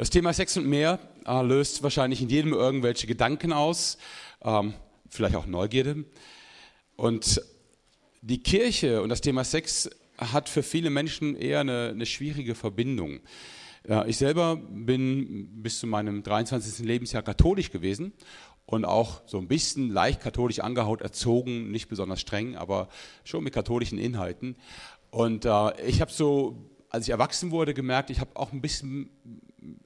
Das Thema Sex und mehr äh, löst wahrscheinlich in jedem irgendwelche Gedanken aus, ähm, vielleicht auch Neugierde. Und die Kirche und das Thema Sex hat für viele Menschen eher eine, eine schwierige Verbindung. Ja, ich selber bin bis zu meinem 23. Lebensjahr katholisch gewesen und auch so ein bisschen leicht katholisch angehaut, erzogen, nicht besonders streng, aber schon mit katholischen Inhalten. Und äh, ich habe so, als ich erwachsen wurde, gemerkt, ich habe auch ein bisschen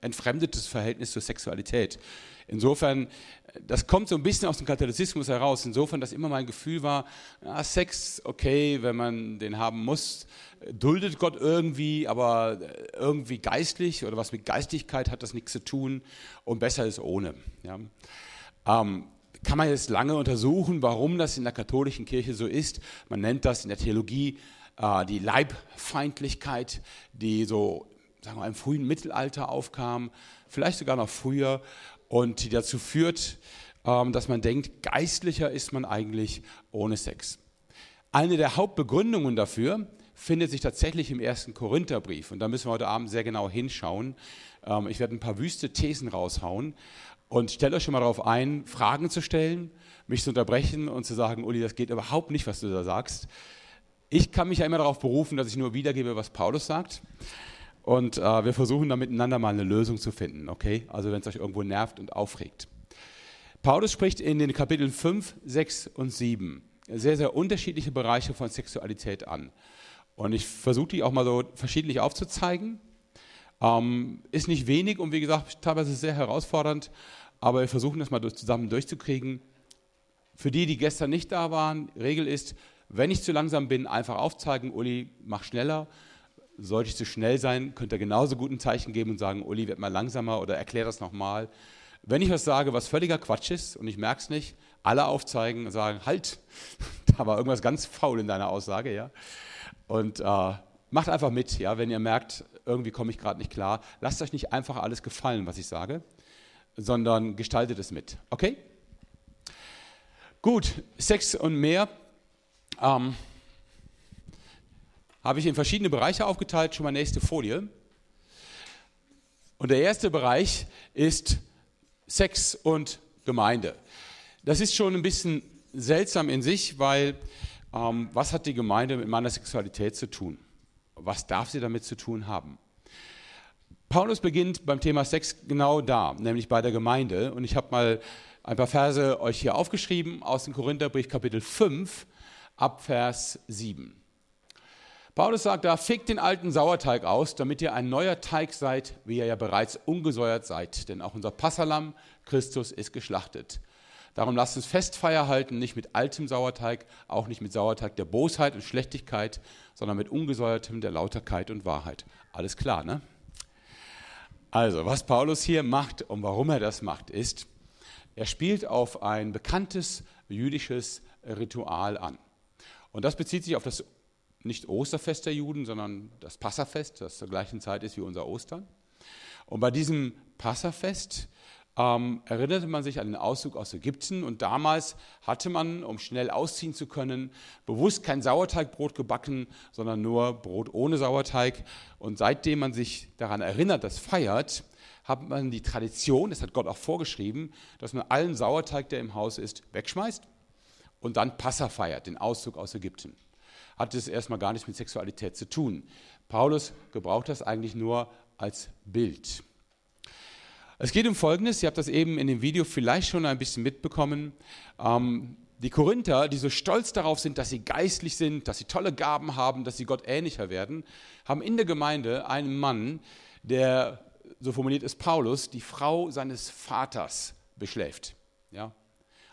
entfremdetes Verhältnis zur Sexualität. Insofern, das kommt so ein bisschen aus dem Katholizismus heraus. Insofern, dass immer mein Gefühl war, ja, Sex, okay, wenn man den haben muss, duldet Gott irgendwie, aber irgendwie geistlich oder was mit Geistigkeit hat das nichts zu tun und besser ist ohne. Ja. Ähm, kann man jetzt lange untersuchen, warum das in der katholischen Kirche so ist. Man nennt das in der Theologie äh, die Leibfeindlichkeit, die so sagen wir, im frühen Mittelalter aufkam, vielleicht sogar noch früher und die dazu führt, ähm, dass man denkt, geistlicher ist man eigentlich ohne Sex. Eine der Hauptbegründungen dafür findet sich tatsächlich im ersten Korintherbrief und da müssen wir heute Abend sehr genau hinschauen. Ähm, ich werde ein paar wüste Thesen raushauen und stellt euch schon mal darauf ein, Fragen zu stellen, mich zu unterbrechen und zu sagen, Uli, das geht überhaupt nicht, was du da sagst. Ich kann mich ja immer darauf berufen, dass ich nur wiedergebe, was Paulus sagt. Und äh, wir versuchen da miteinander mal eine Lösung zu finden, okay? Also wenn es euch irgendwo nervt und aufregt. Paulus spricht in den Kapiteln 5, 6 und 7 sehr, sehr unterschiedliche Bereiche von Sexualität an. Und ich versuche die auch mal so verschiedentlich aufzuzeigen. Ähm, ist nicht wenig und wie gesagt, teilweise sehr herausfordernd, aber wir versuchen das mal durch, zusammen durchzukriegen. Für die, die gestern nicht da waren, Regel ist, wenn ich zu langsam bin, einfach aufzeigen, Uli, mach schneller. Sollte ich zu schnell sein, könnt ihr genauso gut ein Zeichen geben und sagen, Uli, werd mal langsamer oder erklär das nochmal. Wenn ich was sage, was völliger Quatsch ist und ich merke es nicht, alle aufzeigen und sagen, halt, da war irgendwas ganz faul in deiner Aussage, ja. Und äh, macht einfach mit, ja, wenn ihr merkt, irgendwie komme ich gerade nicht klar. Lasst euch nicht einfach alles gefallen, was ich sage, sondern gestaltet es mit, okay? Gut, Sex und mehr. Ähm, habe ich in verschiedene Bereiche aufgeteilt. Schon mal nächste Folie. Und der erste Bereich ist Sex und Gemeinde. Das ist schon ein bisschen seltsam in sich, weil ähm, was hat die Gemeinde mit meiner Sexualität zu tun? Was darf sie damit zu tun haben? Paulus beginnt beim Thema Sex genau da, nämlich bei der Gemeinde. Und ich habe mal ein paar Verse euch hier aufgeschrieben aus dem Korintherbrief Kapitel 5 ab Vers 7. Paulus sagt da, fickt den alten Sauerteig aus, damit ihr ein neuer Teig seid, wie ihr ja bereits ungesäuert seid. Denn auch unser Passalam, Christus, ist geschlachtet. Darum lasst uns Festfeier halten, nicht mit altem Sauerteig, auch nicht mit Sauerteig der Bosheit und Schlechtigkeit, sondern mit ungesäuertem der Lauterkeit und Wahrheit. Alles klar, ne? Also, was Paulus hier macht und warum er das macht, ist, er spielt auf ein bekanntes jüdisches Ritual an. Und das bezieht sich auf das nicht Osterfest der Juden, sondern das Passafest, das zur gleichen Zeit ist wie unser Ostern. Und bei diesem Passafest ähm, erinnerte man sich an den Auszug aus Ägypten und damals hatte man, um schnell ausziehen zu können, bewusst kein Sauerteigbrot gebacken, sondern nur Brot ohne Sauerteig. Und seitdem man sich daran erinnert, das feiert, hat man die Tradition, das hat Gott auch vorgeschrieben, dass man allen Sauerteig, der im Haus ist, wegschmeißt und dann Passa feiert, den Auszug aus Ägypten hat es erstmal gar nichts mit Sexualität zu tun. Paulus gebraucht das eigentlich nur als Bild. Es geht um Folgendes, ihr habt das eben in dem Video vielleicht schon ein bisschen mitbekommen. Ähm, die Korinther, die so stolz darauf sind, dass sie geistlich sind, dass sie tolle Gaben haben, dass sie Gott ähnlicher werden, haben in der Gemeinde einen Mann, der, so formuliert ist Paulus, die Frau seines Vaters beschläft. Ja?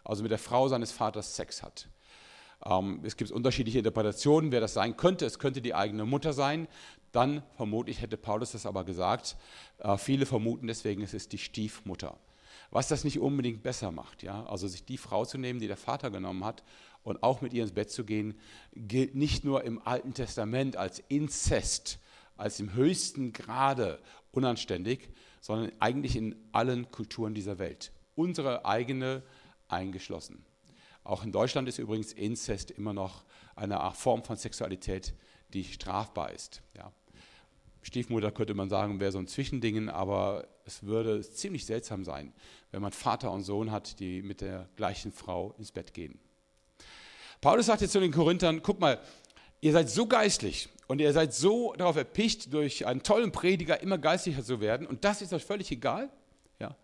Also mit der Frau seines Vaters Sex hat. Ähm, es gibt unterschiedliche Interpretationen, wer das sein könnte. Es könnte die eigene Mutter sein. Dann vermutlich hätte Paulus das aber gesagt. Äh, viele vermuten deswegen, es ist die Stiefmutter. Was das nicht unbedingt besser macht. Ja? Also sich die Frau zu nehmen, die der Vater genommen hat und auch mit ihr ins Bett zu gehen, gilt nicht nur im Alten Testament als Inzest, als im höchsten Grade unanständig, sondern eigentlich in allen Kulturen dieser Welt. Unsere eigene eingeschlossen. Auch in Deutschland ist übrigens Inzest immer noch eine Form von Sexualität, die strafbar ist. Ja. Stiefmutter könnte man sagen, wäre so ein Zwischendingen, aber es würde ziemlich seltsam sein, wenn man Vater und Sohn hat, die mit der gleichen Frau ins Bett gehen. Paulus sagt jetzt zu den Korinthern, guck mal, ihr seid so geistlich und ihr seid so darauf erpicht, durch einen tollen Prediger immer geistlicher zu werden und das ist euch völlig egal. Ja.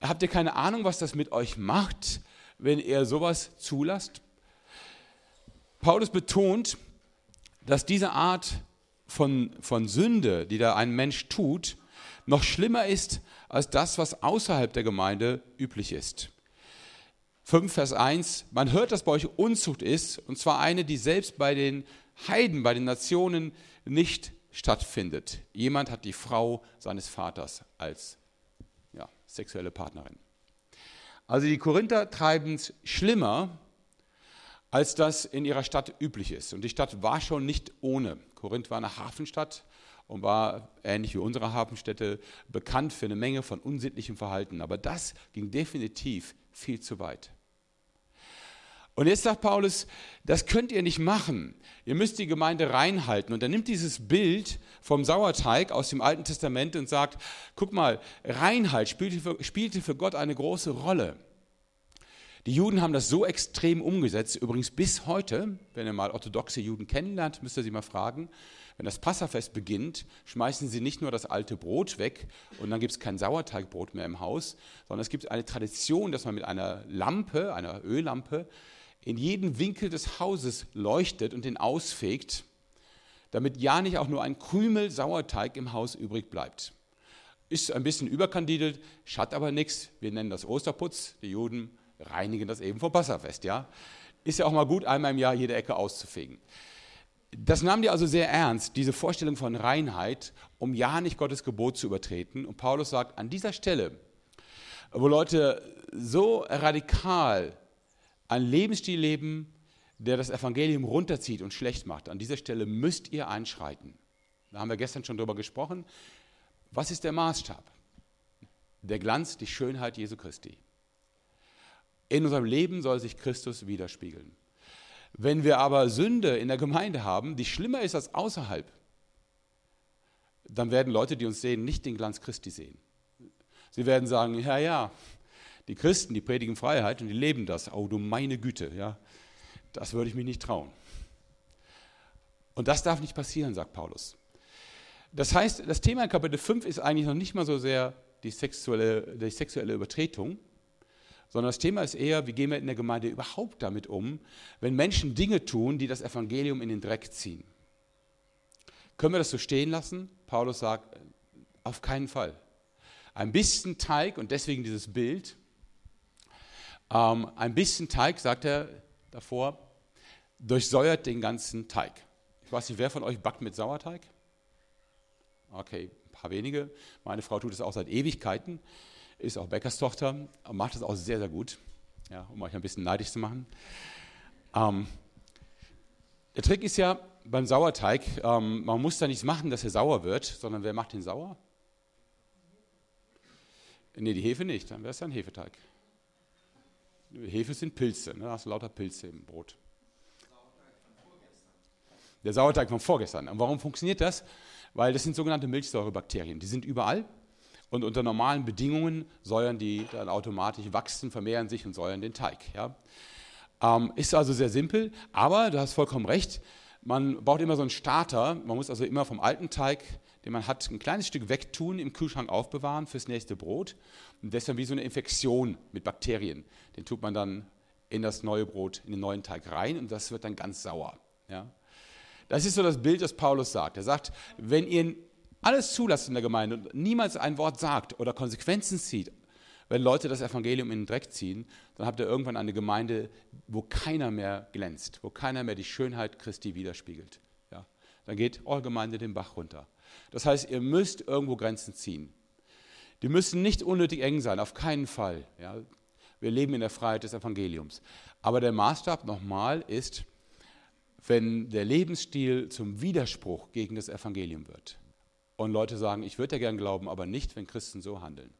Habt ihr keine Ahnung, was das mit euch macht, wenn ihr sowas zulasst? Paulus betont, dass diese Art von, von Sünde, die da ein Mensch tut, noch schlimmer ist als das, was außerhalb der Gemeinde üblich ist. 5, Vers 1, man hört, dass bei euch Unzucht ist, und zwar eine, die selbst bei den Heiden, bei den Nationen nicht stattfindet. Jemand hat die Frau seines Vaters als ja, sexuelle Partnerin. Also die Korinther treiben es schlimmer, als das in ihrer Stadt üblich ist. Und die Stadt war schon nicht ohne. Korinth war eine Hafenstadt und war, ähnlich wie unsere Hafenstädte, bekannt für eine Menge von unsittlichem Verhalten. Aber das ging definitiv viel zu weit. Und jetzt sagt Paulus, das könnt ihr nicht machen. Ihr müsst die Gemeinde reinhalten. Und er nimmt dieses Bild vom Sauerteig aus dem Alten Testament und sagt, guck mal, Reinheit spielte für, spielte für Gott eine große Rolle. Die Juden haben das so extrem umgesetzt, übrigens bis heute, wenn ihr mal orthodoxe Juden kennenlernt, müsst ihr sie mal fragen, wenn das Passafest beginnt, schmeißen sie nicht nur das alte Brot weg und dann gibt es kein Sauerteigbrot mehr im Haus, sondern es gibt eine Tradition, dass man mit einer Lampe, einer Öllampe, in jeden Winkel des Hauses leuchtet und den ausfegt, damit ja nicht auch nur ein Krümel Sauerteig im Haus übrig bleibt. Ist ein bisschen überkandidelt, schadet aber nichts. Wir nennen das Osterputz. Die Juden reinigen das eben vom Passafest. Ja? Ist ja auch mal gut, einmal im Jahr jede Ecke auszufegen. Das nahm die also sehr ernst, diese Vorstellung von Reinheit, um ja nicht Gottes Gebot zu übertreten. Und Paulus sagt, an dieser Stelle, wo Leute so radikal ein Lebensstil leben, der das Evangelium runterzieht und schlecht macht. An dieser Stelle müsst ihr einschreiten. Da haben wir gestern schon drüber gesprochen. Was ist der Maßstab? Der Glanz, die Schönheit Jesu Christi. In unserem Leben soll sich Christus widerspiegeln. Wenn wir aber Sünde in der Gemeinde haben, die schlimmer ist als außerhalb, dann werden Leute, die uns sehen, nicht den Glanz Christi sehen. Sie werden sagen, ja, ja, die Christen, die predigen Freiheit und die leben das. Oh, du meine Güte, ja. Das würde ich mich nicht trauen. Und das darf nicht passieren, sagt Paulus. Das heißt, das Thema in Kapitel 5 ist eigentlich noch nicht mal so sehr die sexuelle, die sexuelle Übertretung, sondern das Thema ist eher, wie gehen wir in der Gemeinde überhaupt damit um, wenn Menschen Dinge tun, die das Evangelium in den Dreck ziehen. Können wir das so stehen lassen? Paulus sagt, auf keinen Fall. Ein bisschen Teig und deswegen dieses Bild, ähm, ein bisschen Teig, sagt er davor, durchsäuert den ganzen Teig. Ich weiß nicht, wer von euch backt mit Sauerteig? Okay, ein paar wenige. Meine Frau tut es auch seit Ewigkeiten, ist auch Bäckerstochter, macht es auch sehr, sehr gut, ja, um euch ein bisschen neidisch zu machen. Ähm, der Trick ist ja beim Sauerteig, ähm, man muss da nichts machen, dass er sauer wird, sondern wer macht den sauer? Nee, die Hefe nicht, dann wäre es ja ein Hefeteig. Hefe sind Pilze, ne? da hast du lauter Pilze im Brot. Der Sauerteig von vorgestern. Und warum funktioniert das? Weil das sind sogenannte Milchsäurebakterien. Die sind überall und unter normalen Bedingungen säuern die dann automatisch, wachsen, vermehren sich und säuern den Teig. Ja? Ähm, ist also sehr simpel, aber du hast vollkommen recht. Man braucht immer so einen Starter. Man muss also immer vom alten Teig den man hat, ein kleines Stück wegtun, im Kühlschrank aufbewahren fürs nächste Brot. Und das ist dann wie so eine Infektion mit Bakterien. Den tut man dann in das neue Brot, in den neuen Teig rein und das wird dann ganz sauer. Ja? Das ist so das Bild, das Paulus sagt. Er sagt, wenn ihr alles zulasst in der Gemeinde und niemals ein Wort sagt oder Konsequenzen zieht, wenn Leute das Evangelium in den Dreck ziehen, dann habt ihr irgendwann eine Gemeinde, wo keiner mehr glänzt, wo keiner mehr die Schönheit Christi widerspiegelt. Ja? Dann geht eure Gemeinde den Bach runter. Das heißt, ihr müsst irgendwo Grenzen ziehen. Die müssen nicht unnötig eng sein, auf keinen Fall. Ja. Wir leben in der Freiheit des Evangeliums. Aber der Maßstab nochmal ist, wenn der Lebensstil zum Widerspruch gegen das Evangelium wird. Und Leute sagen, ich würde ja gern glauben, aber nicht, wenn Christen so handeln.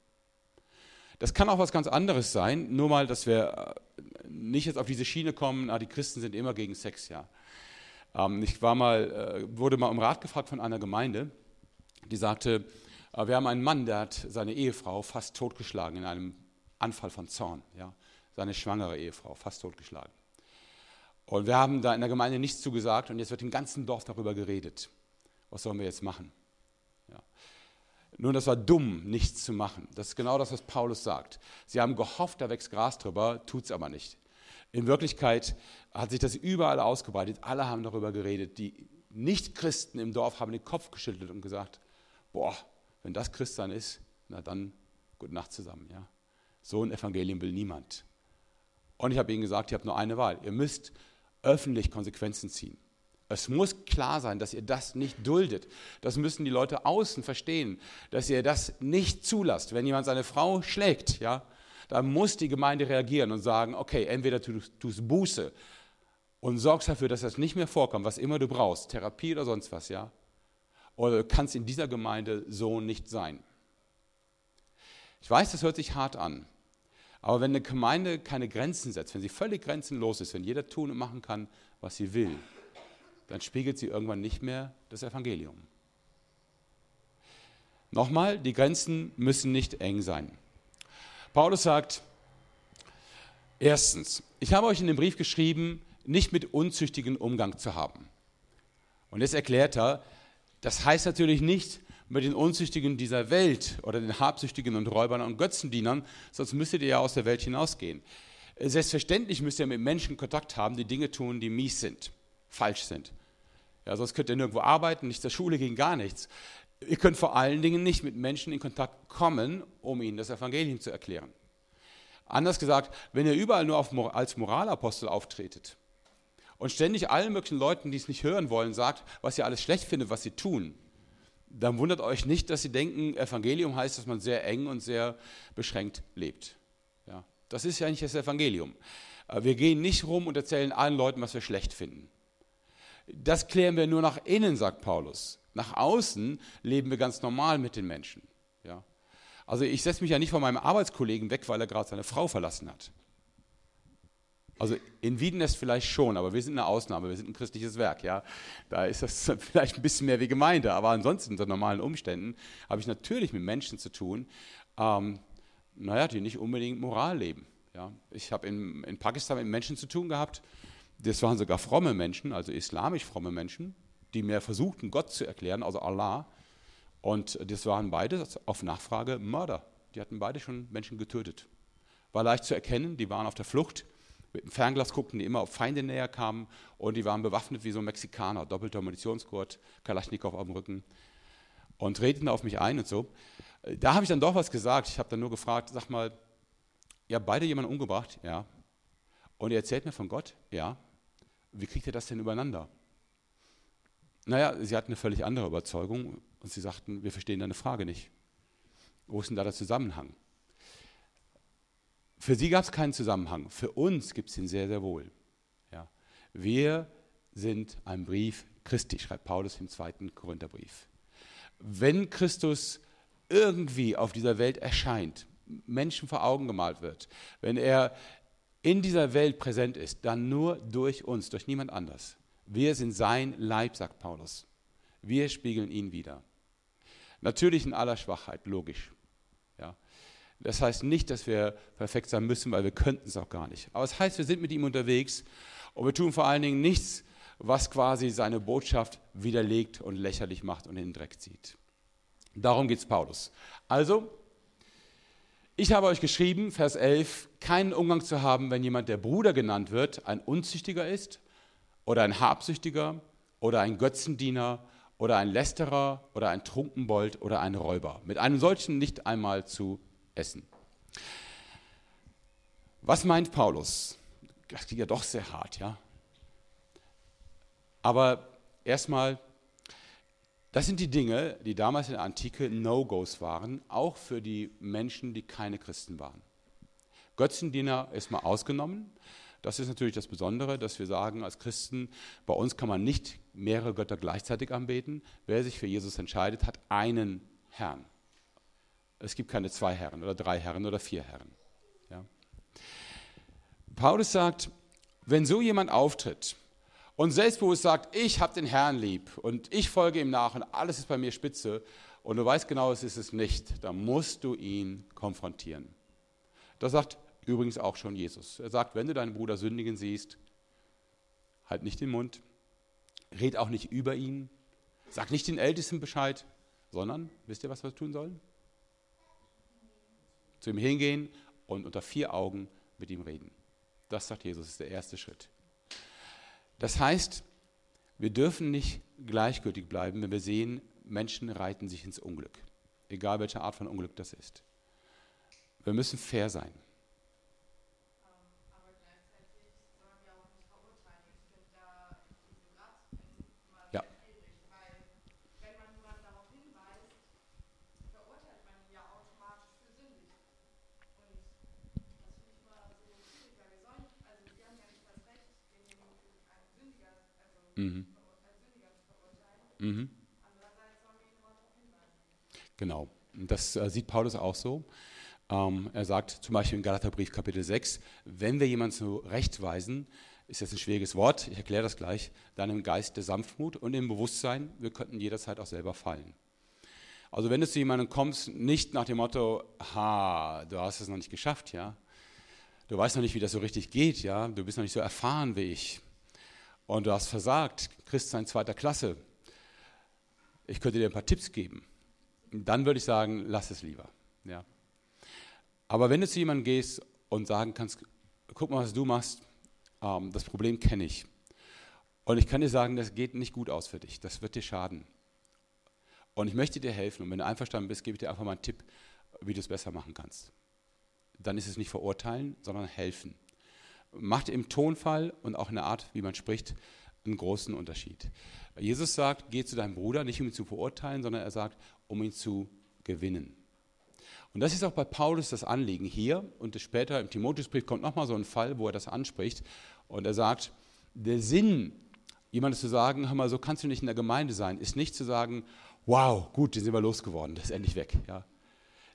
Das kann auch was ganz anderes sein, nur mal, dass wir äh, nicht jetzt auf diese Schiene kommen, ah, die Christen sind immer gegen Sex, ja. Ähm, ich war mal, äh, wurde mal um Rat gefragt von einer Gemeinde die sagte, äh, wir haben einen Mann, der hat seine Ehefrau fast totgeschlagen in einem Anfall von Zorn. Ja? Seine schwangere Ehefrau fast totgeschlagen. Und wir haben da in der Gemeinde nichts zugesagt und jetzt wird im ganzen Dorf darüber geredet. Was sollen wir jetzt machen? Ja. Nun, das war dumm, nichts zu machen. Das ist genau das, was Paulus sagt. Sie haben gehofft, da wächst Gras drüber, tut es aber nicht. In Wirklichkeit hat sich das überall ausgebreitet. Alle haben darüber geredet. Die Nichtchristen im Dorf haben den Kopf geschüttelt und gesagt, boah, wenn das Christsein ist, na dann gute Nacht zusammen. Ja. So ein Evangelium will niemand. Und ich habe ihnen gesagt, ihr habt nur eine Wahl. Ihr müsst öffentlich Konsequenzen ziehen. Es muss klar sein, dass ihr das nicht duldet. Das müssen die Leute außen verstehen, dass ihr das nicht zulasst. Wenn jemand seine Frau schlägt, ja, dann muss die Gemeinde reagieren und sagen, okay, entweder du tust Buße und sorgst dafür, dass das nicht mehr vorkommt, was immer du brauchst, Therapie oder sonst was, ja, oder du kannst in dieser Gemeinde so nicht sein. Ich weiß, das hört sich hart an, aber wenn eine Gemeinde keine Grenzen setzt, wenn sie völlig grenzenlos ist, wenn jeder tun und machen kann, was sie will, dann spiegelt sie irgendwann nicht mehr das Evangelium. Nochmal, die Grenzen müssen nicht eng sein. Paulus sagt, erstens, ich habe euch in dem Brief geschrieben, nicht mit unzüchtigen Umgang zu haben. Und jetzt erklärt er, das heißt natürlich nicht mit den Unzüchtigen dieser Welt oder den Habsüchtigen und Räubern und Götzendienern, sonst müsstet ihr ja aus der Welt hinausgehen. Selbstverständlich müsst ihr mit Menschen Kontakt haben, die Dinge tun, die mies sind, falsch sind. Ja, sonst könnt ihr nirgendwo arbeiten, nicht zur Schule gehen, gar nichts. Ihr könnt vor allen Dingen nicht mit Menschen in Kontakt kommen, um ihnen das Evangelium zu erklären. Anders gesagt, wenn ihr überall nur auf, als Moralapostel auftretet und ständig allen möglichen Leuten, die es nicht hören wollen, sagt, was ihr alles schlecht findet, was sie tun, dann wundert euch nicht, dass sie denken, Evangelium heißt, dass man sehr eng und sehr beschränkt lebt. Ja, das ist ja nicht das Evangelium. Äh, wir gehen nicht rum und erzählen allen Leuten, was wir schlecht finden. Das klären wir nur nach innen, sagt Paulus. Nach außen leben wir ganz normal mit den Menschen. Ja? Also ich setze mich ja nicht von meinem Arbeitskollegen weg, weil er gerade seine Frau verlassen hat. Also in Wiedenest vielleicht schon, aber wir sind eine Ausnahme, wir sind ein christliches Werk, ja. Da ist das vielleicht ein bisschen mehr wie Gemeinde, aber ansonsten unter normalen Umständen habe ich natürlich mit Menschen zu tun, ähm, naja, die nicht unbedingt Moral leben. Ja. Ich habe in, in Pakistan mit Menschen zu tun gehabt, das waren sogar fromme Menschen, also islamisch fromme Menschen, die mir versuchten, Gott zu erklären, also Allah. Und das waren beide auf Nachfrage Mörder. Die hatten beide schon Menschen getötet. War leicht zu erkennen, die waren auf der Flucht. Mit dem Fernglas guckten die immer, ob Feinde näher kamen. Und die waren bewaffnet wie so Mexikaner. Doppelter Munitionsgurt, Kalaschnikow auf dem Rücken. Und redeten auf mich ein und so. Da habe ich dann doch was gesagt. Ich habe dann nur gefragt, sag mal, ihr habt beide jemanden umgebracht? Ja. Und ihr erzählt mir von Gott? Ja. Wie kriegt ihr das denn übereinander? Naja, sie hatten eine völlig andere Überzeugung und sie sagten, wir verstehen deine Frage nicht. Wo ist denn da der Zusammenhang? Für sie gab es keinen Zusammenhang, für uns gibt es ihn sehr, sehr wohl. Ja. Wir sind ein Brief Christi, schreibt Paulus im zweiten Korintherbrief. Wenn Christus irgendwie auf dieser Welt erscheint, Menschen vor Augen gemalt wird, wenn er in dieser Welt präsent ist, dann nur durch uns, durch niemand anders. Wir sind sein Leib, sagt Paulus. Wir spiegeln ihn wieder. Natürlich in aller Schwachheit, logisch. Das heißt nicht, dass wir perfekt sein müssen, weil wir könnten es auch gar nicht. Aber es heißt, wir sind mit ihm unterwegs und wir tun vor allen Dingen nichts, was quasi seine Botschaft widerlegt und lächerlich macht und in den Dreck zieht. Darum geht es Paulus. Also, ich habe euch geschrieben, Vers 11, keinen Umgang zu haben, wenn jemand, der Bruder genannt wird, ein Unzüchtiger ist oder ein Habsüchtiger oder ein Götzendiener oder ein Lästerer oder ein Trunkenbold oder ein Räuber. Mit einem solchen nicht einmal zu essen. Was meint Paulus? Das klingt ja doch sehr hart, ja. Aber erstmal das sind die Dinge, die damals in der Antike No-Gos waren, auch für die Menschen, die keine Christen waren. Götzendiener ist mal ausgenommen. Das ist natürlich das Besondere, dass wir sagen, als Christen, bei uns kann man nicht mehrere Götter gleichzeitig anbeten. Wer sich für Jesus entscheidet, hat einen Herrn. Es gibt keine zwei Herren oder drei Herren oder vier Herren. Ja. Paulus sagt, wenn so jemand auftritt, und selbstbewusst sagt, ich habe den Herrn lieb und ich folge ihm nach und alles ist bei mir spitze und du weißt genau, es ist es nicht, dann musst du ihn konfrontieren. Das sagt übrigens auch schon Jesus. Er sagt, wenn du deinen Bruder sündigen siehst, halt nicht den Mund, red auch nicht über ihn, sag nicht den Ältesten Bescheid, sondern, wisst ihr, was wir tun sollen? Zu ihm hingehen und unter vier Augen mit ihm reden. Das sagt Jesus, ist der erste Schritt. Das heißt, wir dürfen nicht gleichgültig bleiben, wenn wir sehen, Menschen reiten sich ins Unglück, egal welche Art von Unglück das ist. Wir müssen fair sein. Mhm. Mhm. Genau, das äh, sieht Paulus auch so. Ähm, er sagt zum Beispiel im Galaterbrief Kapitel 6, wenn wir jemanden zurechtweisen, ist jetzt ein schwieriges Wort, ich erkläre das gleich, dann im Geist der Sanftmut und im Bewusstsein, wir könnten jederzeit auch selber fallen. Also wenn du zu jemandem kommst, nicht nach dem Motto, ha, du hast es noch nicht geschafft, ja, du weißt noch nicht, wie das so richtig geht, ja, du bist noch nicht so erfahren wie ich, und du hast versagt, Christsein zweiter Klasse, ich könnte dir ein paar Tipps geben. Dann würde ich sagen, lass es lieber. Ja. Aber wenn du zu jemandem gehst und sagen kannst, guck mal, was du machst, ähm, das Problem kenne ich. Und ich kann dir sagen, das geht nicht gut aus für dich, das wird dir schaden. Und ich möchte dir helfen. Und wenn du einverstanden bist, gebe ich dir einfach mal einen Tipp, wie du es besser machen kannst. Dann ist es nicht verurteilen, sondern helfen macht im Tonfall und auch in der Art, wie man spricht, einen großen Unterschied. Jesus sagt, geh zu deinem Bruder, nicht um ihn zu verurteilen, sondern er sagt, um ihn zu gewinnen. Und das ist auch bei Paulus das Anliegen hier und später im Timotheusbrief kommt nochmal so ein Fall, wo er das anspricht und er sagt, der Sinn, jemandem zu sagen, hör mal, so kannst du nicht in der Gemeinde sein, ist nicht zu sagen, wow, gut, den sind wir losgeworden, das ist endlich weg. Ja.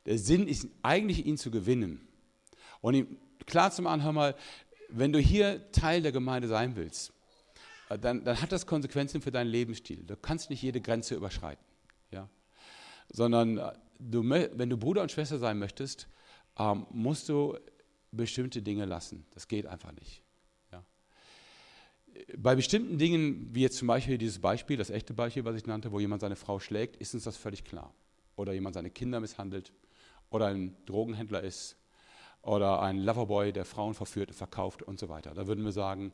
Der Sinn ist eigentlich, ihn zu gewinnen. Und ihm klar zu machen, hör mal, wenn du hier Teil der Gemeinde sein willst, äh, dann, dann, hat das Konsequenzen für deinen Lebensstil. Du kannst nicht jede Grenze überschreiten. Ja? Sondern äh, du, wenn du Bruder und Schwester sein möchtest, ähm, musst du bestimmte Dinge lassen. Das geht einfach nicht. Ja? Bei bestimmten Dingen, wie jetzt zum Beispiel dieses Beispiel, das echte Beispiel, was ich nannte, wo jemand seine Frau schlägt, ist uns das völlig klar. Oder jemand seine Kinder misshandelt oder ein Drogenhändler ist oder ein Loverboy, der Frauen verführt verkauft und so weiter. Da würden wir sagen,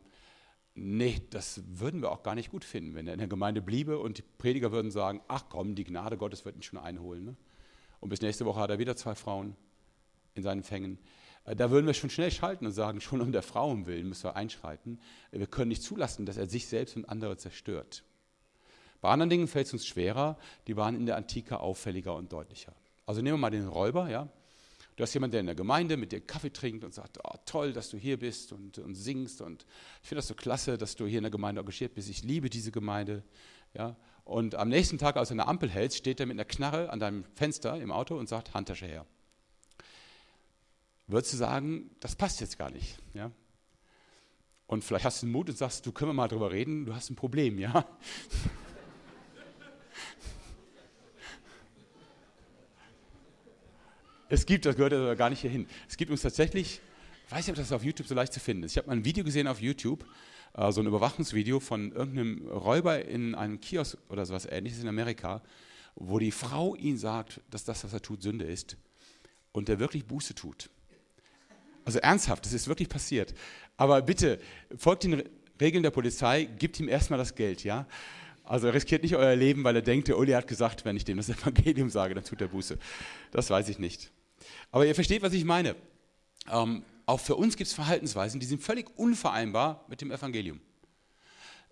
nee, das würden wir auch gar nicht gut finden, wenn er in der Gemeinde bliebe und die Prediger würden sagen, ach komm, die Gnade Gottes wird ihn schon einholen. Ne? Und bis nächste Woche hat er wieder zwei Frauen in seinen Fängen. Äh, da würden wir schon schnell schalten und sagen, schon um der Frauen willen müssen wir einschreiten. Wir können nicht zulassen, dass er sich selbst und andere zerstört. Bei anderen Dingen fällt es uns schwerer, die waren in der Antike auffälliger und deutlicher. Also nehmen wir mal den Räuber, ja. Du hast jemanden, der in der Gemeinde mit dir Kaffee trinkt und sagt, oh, toll, dass du hier bist und, und singst und ich finde das so klasse, dass du hier in der Gemeinde engagiert bist. Ich liebe diese Gemeinde. Ja? Und am nächsten Tag, als du eine Ampel hältst, steht er mit einer Knarre an deinem Fenster im Auto und sagt, Handtasche her. Würdest du sagen, das passt jetzt gar nicht. Ja? Und vielleicht hast du den Mut und sagst, du können wir mal drüber reden, du hast ein Problem, ja? Es gibt, das gehört aber gar nicht hierhin. Es gibt uns tatsächlich, ich weiß nicht, ob das auf YouTube so leicht zu finden ist. Ich habe mal ein Video gesehen auf YouTube, äh, so ein Überwachungsvideo von irgendeinem Räuber in einem Kiosk oder sowas ähnliches in Amerika, wo die Frau ihn sagt, dass das, was er tut, Sünde ist und der wirklich Buße tut. Also ernsthaft, das ist wirklich passiert. Aber bitte, folgt den Regeln der Polizei, gibt ihm erstmal das Geld, ja? Also riskiert nicht euer Leben, weil er denkt, der Uli hat gesagt, wenn ich dem das Evangelium sage, dann tut er Buße. Das weiß ich nicht. Aber ihr versteht, was ich meine. Ähm, auch für uns gibt es Verhaltensweisen, die sind völlig unvereinbar mit dem Evangelium.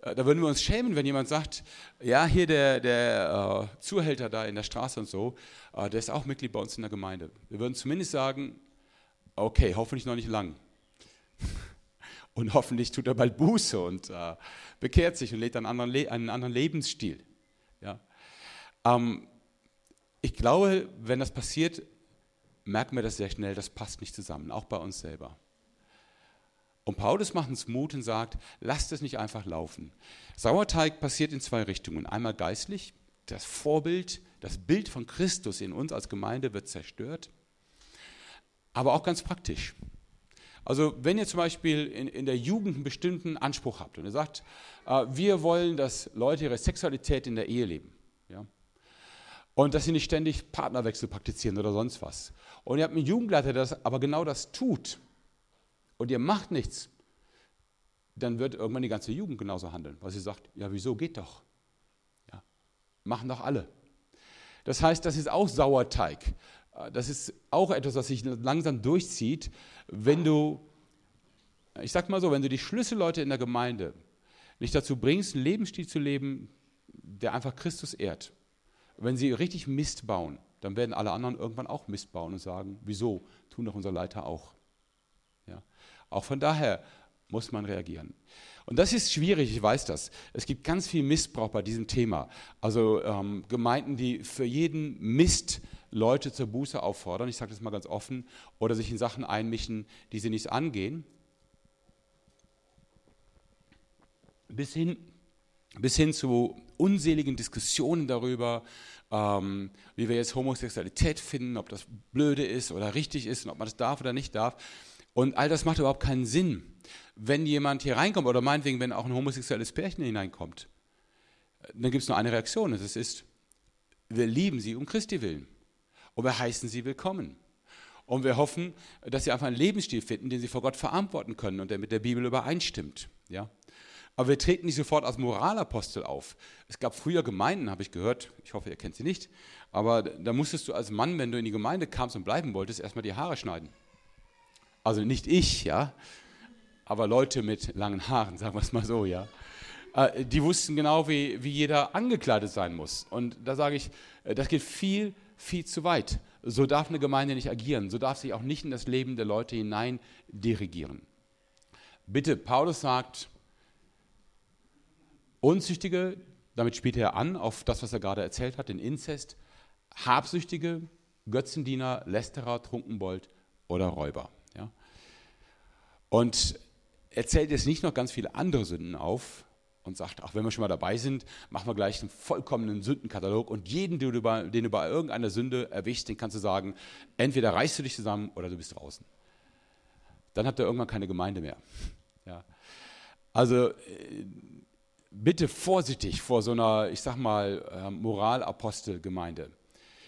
Äh, da würden wir uns schämen, wenn jemand sagt, ja, hier der, der äh, Zuhälter da in der Straße und so, äh, der ist auch Mitglied bei uns in der Gemeinde. Wir würden zumindest sagen, okay, hoffentlich noch nicht lang. Und hoffentlich tut er bald Buße und äh, bekehrt sich und lebt einen anderen, Le einen anderen Lebensstil. Ja. Ähm, ich glaube, wenn das passiert, merken wir das sehr schnell, das passt nicht zusammen, auch bei uns selber. Und Paulus macht uns Mut und sagt, lasst es nicht einfach laufen. Sauerteig passiert in zwei Richtungen. Einmal geistlich, das Vorbild, das Bild von Christus in uns als Gemeinde wird zerstört. Aber auch ganz praktisch. Also wenn ihr zum Beispiel in, in der Jugend einen bestimmten Anspruch habt und ihr sagt, äh, wir wollen, dass Leute ihre Sexualität in der Ehe leben. Ja? Und dass sie nicht ständig Partnerwechsel praktizieren oder sonst was. Und ihr habt einen Jugendleiter, der das, aber genau das tut. Und ihr macht nichts. Dann wird irgendwann die ganze Jugend genauso handeln, weil sie sagt, ja wieso, geht doch. Ja, machen doch alle. Das heißt, das ist auch Sauerteig. Äh, das ist auch etwas, was sich langsam durchzieht, wenn du, ich sag mal so, wenn du die Schlüsselleute in der Gemeinde nicht dazu bringst, einen Lebensstil zu leben, der einfach Christus ehrt. Wenn sie richtig Mist bauen, dann werden alle anderen irgendwann auch Mist bauen und sagen, wieso, tun doch unser Leiter auch. Ja. Auch von daher muss man reagieren. Und das ist schwierig, ich weiß das. Es gibt ganz viel Missbrauch bei diesem Thema. Also ähm, Gemeinden, die für jeden Mist Leute zur Buße auffordern, ich sage das mal ganz offen, oder sich in Sachen einmischen, die sie nicht angehen, bis hin, bis hin zu unseligen Diskussionen darüber, ähm, wie wir jetzt Homosexualität finden, ob das blöde ist oder richtig ist und ob man das darf oder nicht darf. Und all das macht überhaupt keinen Sinn. Wenn jemand hier reinkommt, oder meinetwegen, wenn auch ein homosexuelles Pärchen hineinkommt, dann gibt es nur eine Reaktion. Das ist, wir lieben sie um Christi willen. Und wir heißen sie willkommen. Und wir hoffen, dass sie einfach einen Lebensstil finden, den sie vor Gott verantworten können und der mit der Bibel übereinstimmt. Ja? Aber wir treten nicht sofort als Moralapostel auf. Es gab früher Gemeinden, habe ich gehört, ich hoffe, ihr kennt sie nicht, aber da musstest du als Mann, wenn du in die Gemeinde kamst und bleiben wolltest, erstmal die Haare schneiden. Also nicht ich, ja, aber Leute mit langen Haaren, sagen wir es mal so, ja. Äh, die wussten genau, wie, wie jeder angekleidet sein muss. Und da sage ich, äh, das geht viel, viel zu weit. So darf eine Gemeinde nicht agieren. So darf sich auch nicht in das Leben der Leute hinein dirigieren. Bitte, Paulus sagt, Unzüchtige, damit spielt er an auf das, was er gerade erzählt hat, den Inzest, Habsüchtige, Götzendiener, Lästerer, Trunkenbold oder Räuber. Ja? Und er zählt jetzt nicht noch ganz viele andere Sünden auf und sagt, ach, wenn wir schon mal dabei sind, machen wir gleich einen vollkommenen Sündenkatalog und jeden, den du, bei, den du bei irgendeiner Sünde erwischst, den kannst du sagen, entweder reißt du dich zusammen oder du bist draußen. Dann habt ihr irgendwann keine Gemeinde mehr. Ja. Also äh, bitte vorsichtig vor so einer, ich sag mal, äh, Moralapostelgemeinde,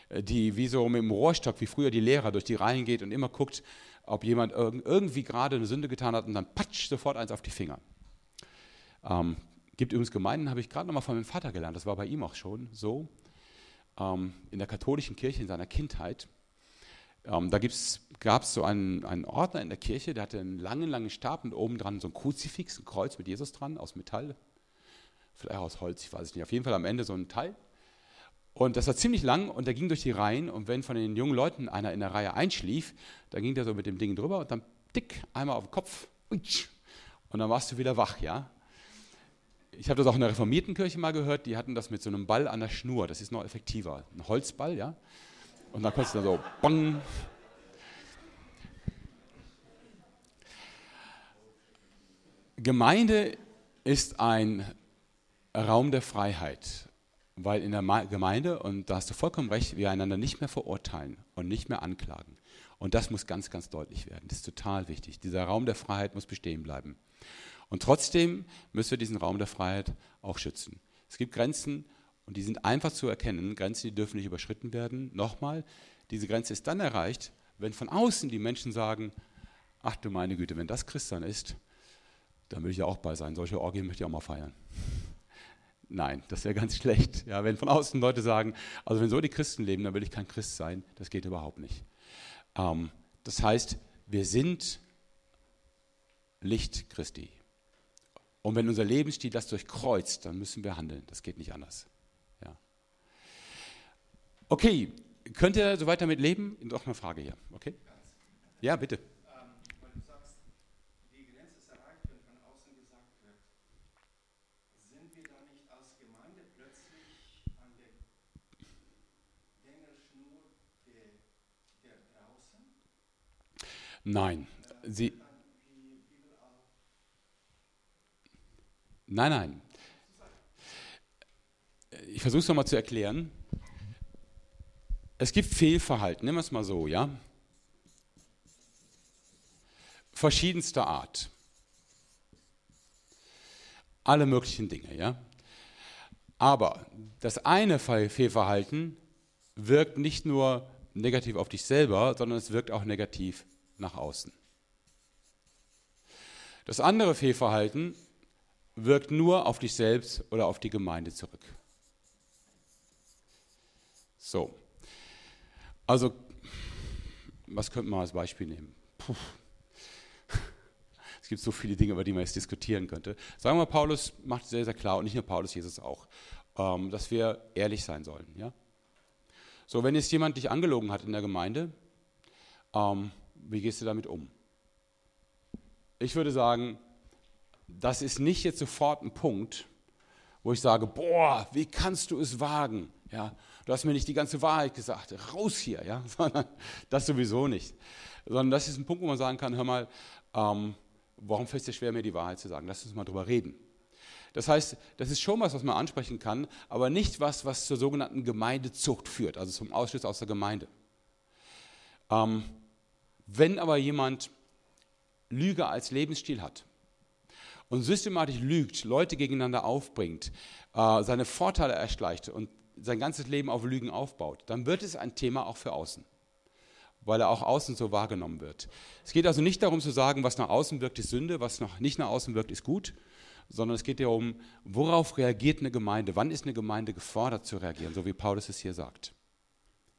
äh, die wie so mit dem Rohrstock, wie früher die Lehrer durch die Reihen geht und immer guckt, ob jemand irgendwie gerade eine Sünde getan hat und dann patsch sofort eins auf die Finger. Ähm, gibt übrigens Gemeinden, habe ich gerade nochmal von meinem Vater gelernt, das war bei ihm auch schon so, ähm, in der katholischen Kirche in seiner Kindheit. Ähm, da gab es so einen, einen Ordner in der Kirche, der hatte einen langen, langen Stab und oben dran so ein Kruzifix, ein Kreuz mit Jesus dran aus Metall, vielleicht aus Holz, ich weiß es nicht, auf jeden Fall am Ende so ein Teil. Und das war ziemlich lang und der ging durch die Reihen und wenn von den jungen Leuten einer in der Reihe einschlief, dann ging der so mit dem Ding drüber und dann dick einmal auf den Kopf und dann warst du wieder wach, ja. Ich habe das auch in der reformierten Kirche mal gehört, die hatten das mit so einem Ball an der Schnur, das ist noch effektiver, ein Holzball, ja. Und dann konntest du dann so bang. Gemeinde ist ein Raum der Freiheit, weil in der Gemeinde, und da hast du vollkommen recht, wir einander nicht mehr verurteilen und nicht mehr anklagen. Und das muss ganz, ganz deutlich werden. Das ist total wichtig. Dieser Raum der Freiheit muss bestehen bleiben. Und trotzdem müssen wir diesen Raum der Freiheit auch schützen. Es gibt Grenzen und die sind einfach zu erkennen. Grenzen, die dürfen nicht überschritten werden. Nochmal, diese Grenze ist dann erreicht, wenn von außen die Menschen sagen, ach du meine Güte, wenn das Christian ist, dann will ich ja auch bei sein. Solche Orgien möchte ich auch mal feiern. Nein, das wäre ganz schlecht. Ja, wenn von außen Leute sagen, also wenn so die Christen leben, dann will ich kein Christ sein, das geht überhaupt nicht. Ähm, das heißt, wir sind Licht Christi. Und wenn unser Lebensstil das durchkreuzt, dann müssen wir handeln. Das geht nicht anders. Ja. Okay, könnt ihr so weiter mit leben? Noch eine Frage hier. Okay? Ja, bitte. Nein. Sie, nein, nein. ich versuche es nochmal zu erklären. Es gibt Fehlverhalten, nehmen wir es mal so, ja. Verschiedenster Art. Alle möglichen Dinge, ja. Aber das eine Fehlverhalten wirkt nicht nur negativ auf dich selber, sondern es wirkt auch negativ nach außen. Das andere Fehlverhalten wirkt nur auf dich selbst oder auf die Gemeinde zurück. So. Also, was könnte man als Beispiel nehmen? Puh. Es gibt so viele Dinge, über die man jetzt diskutieren könnte. Sagen wir, Paulus macht sehr, sehr klar, und nicht nur Paulus, Jesus auch, ähm, dass wir ehrlich sein sollen. Ja? So, wenn jetzt jemand dich angelogen hat in der Gemeinde, ähm, wie gehst du damit um? Ich würde sagen, das ist nicht jetzt sofort ein Punkt, wo ich sage, boah, wie kannst du es wagen? Ja, du hast mir nicht die ganze Wahrheit gesagt, raus hier, ja, sondern das sowieso nicht. Sondern das ist ein Punkt, wo man sagen kann, hör mal, ähm, warum fällt es dir schwer, mir die Wahrheit zu sagen? Lass uns mal drüber reden. Das heißt, das ist schon was, was man ansprechen kann, aber nicht was, was zur sogenannten Gemeindezucht führt, also zum Ausschluss aus der Gemeinde. Ähm, wenn aber jemand Lüge als Lebensstil hat und systematisch lügt, Leute gegeneinander aufbringt, äh, seine Vorteile erschleicht und sein ganzes Leben auf Lügen aufbaut, dann wird es ein Thema auch für außen, weil er auch außen so wahrgenommen wird. Es geht also nicht darum zu sagen, was nach außen wirkt, ist Sünde, was noch nicht nach außen wirkt, ist gut, sondern es geht darum, worauf reagiert eine Gemeinde, wann ist eine Gemeinde gefordert zu reagieren, so wie Paulus es hier sagt.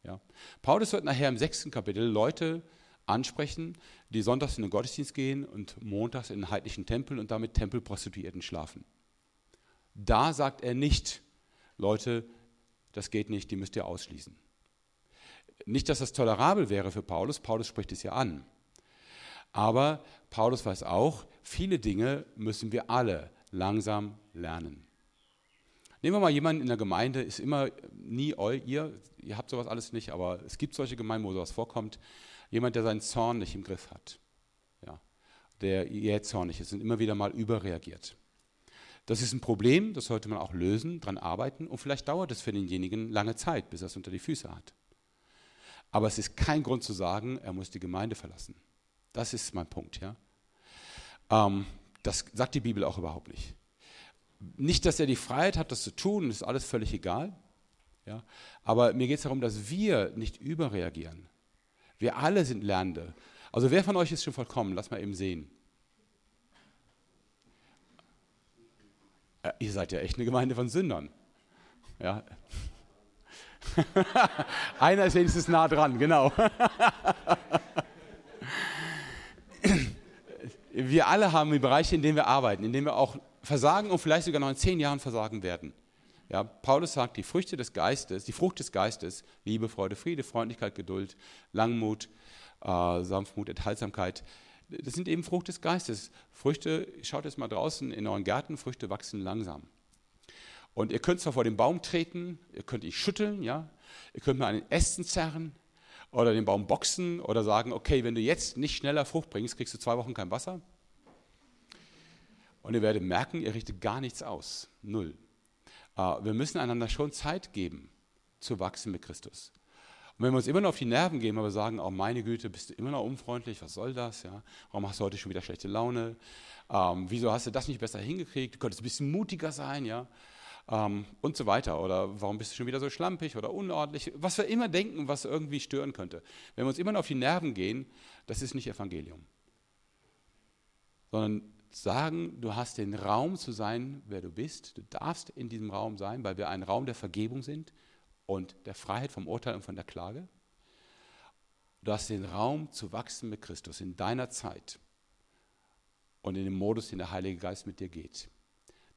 Ja. Paulus wird nachher im sechsten Kapitel Leute ansprechen, die sonntags in den Gottesdienst gehen und montags in den heidnischen Tempel und damit Tempelprostituierten schlafen. Da sagt er nicht, Leute, das geht nicht, die müsst ihr ausschließen. Nicht, dass das tolerabel wäre für Paulus, Paulus spricht es ja an. Aber Paulus weiß auch, viele Dinge müssen wir alle langsam lernen. Nehmen wir mal jemanden in der Gemeinde, ist immer nie eu, ihr, ihr habt sowas alles nicht, aber es gibt solche Gemeinden, wo sowas vorkommt. Jemand, der seinen Zorn nicht im Griff hat, ja, der jähzornig ist und immer wieder mal überreagiert. Das ist ein Problem, das sollte man auch lösen, daran arbeiten und vielleicht dauert es für denjenigen lange Zeit, bis er es unter die Füße hat. Aber es ist kein Grund zu sagen, er muss die Gemeinde verlassen. Das ist mein Punkt. Ja? Ähm, das sagt die Bibel auch überhaupt nicht. Nicht, dass er die Freiheit hat, das zu tun, ist alles völlig egal. Ja? Aber mir geht es darum, dass wir nicht überreagieren. Wir alle sind Lernende. Also wer von euch ist schon vollkommen? Lass mal eben sehen. Äh, ihr seid ja echt eine Gemeinde von Sündern. Ja. Einer ist wenigstens nah dran, genau. wir alle haben die Bereiche, in denen wir arbeiten, in denen wir auch versagen und vielleicht sogar noch in zehn Jahren versagen werden. Ja, Paulus sagt, die Früchte des Geistes, die Frucht des Geistes, Liebe, Freude, Friede, Freundlichkeit, Geduld, Langmut, äh, Sanftmut, Enthaltsamkeit, das sind eben Frucht des Geistes. Früchte, schaut jetzt mal draußen in euren Gärten, Früchte wachsen langsam. Und ihr könnt zwar vor den Baum treten, ihr könnt ihn schütteln, ja, ihr könnt mal an den Ästen zerren oder den Baum boxen oder sagen, okay, wenn du jetzt nicht schneller Frucht bringst, kriegst du zwei Wochen kein Wasser. Und ihr werdet merken, ihr richtet gar nichts aus. Null. Äh, wir müssen einander schon Zeit geben, zu wachsen mit Christus. Und wenn wir uns immer noch auf die Nerven weil wir sagen, oh meine Güte, bist du immer noch unfreundlich, was soll das? Ja? Warum hast du heute schon wieder schlechte Laune? Ähm, wieso hast du das nicht besser hingekriegt? Du könntest ein bisschen mutiger sein, ja? Ähm, und so weiter. Oder warum bist du schon wieder so schlampig oder unordentlich? Was wir immer denken, was irgendwie stören könnte. Wenn wir uns immer noch auf die Nerven gehen, das ist nicht Evangelium. Sondern sagen, du hast den Raum zu sein, wer du bist. Du darfst in diesem Raum sein, weil wir ein Raum der Vergebung sind und der Freiheit vom Urteil und von der Klage. Du hast den Raum zu wachsen mit Christus in deiner Zeit und in dem Modus, den der Heilige Geist mit dir geht.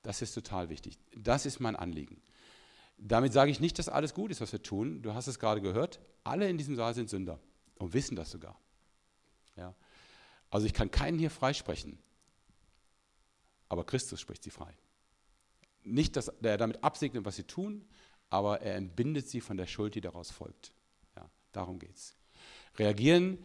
Das ist total wichtig. Das ist mein Anliegen. Damit sage ich nicht, dass alles gut ist, was wir tun. Du hast es gerade gehört. Alle in diesem Saal sind Sünder und wissen das sogar. Ja. Also ich kann keinen hier freisprechen aber Christus spricht sie frei. Nicht, dass er damit absegnet, was sie tun, aber er entbindet sie von der Schuld, die daraus folgt. Ja, darum geht es. Reagieren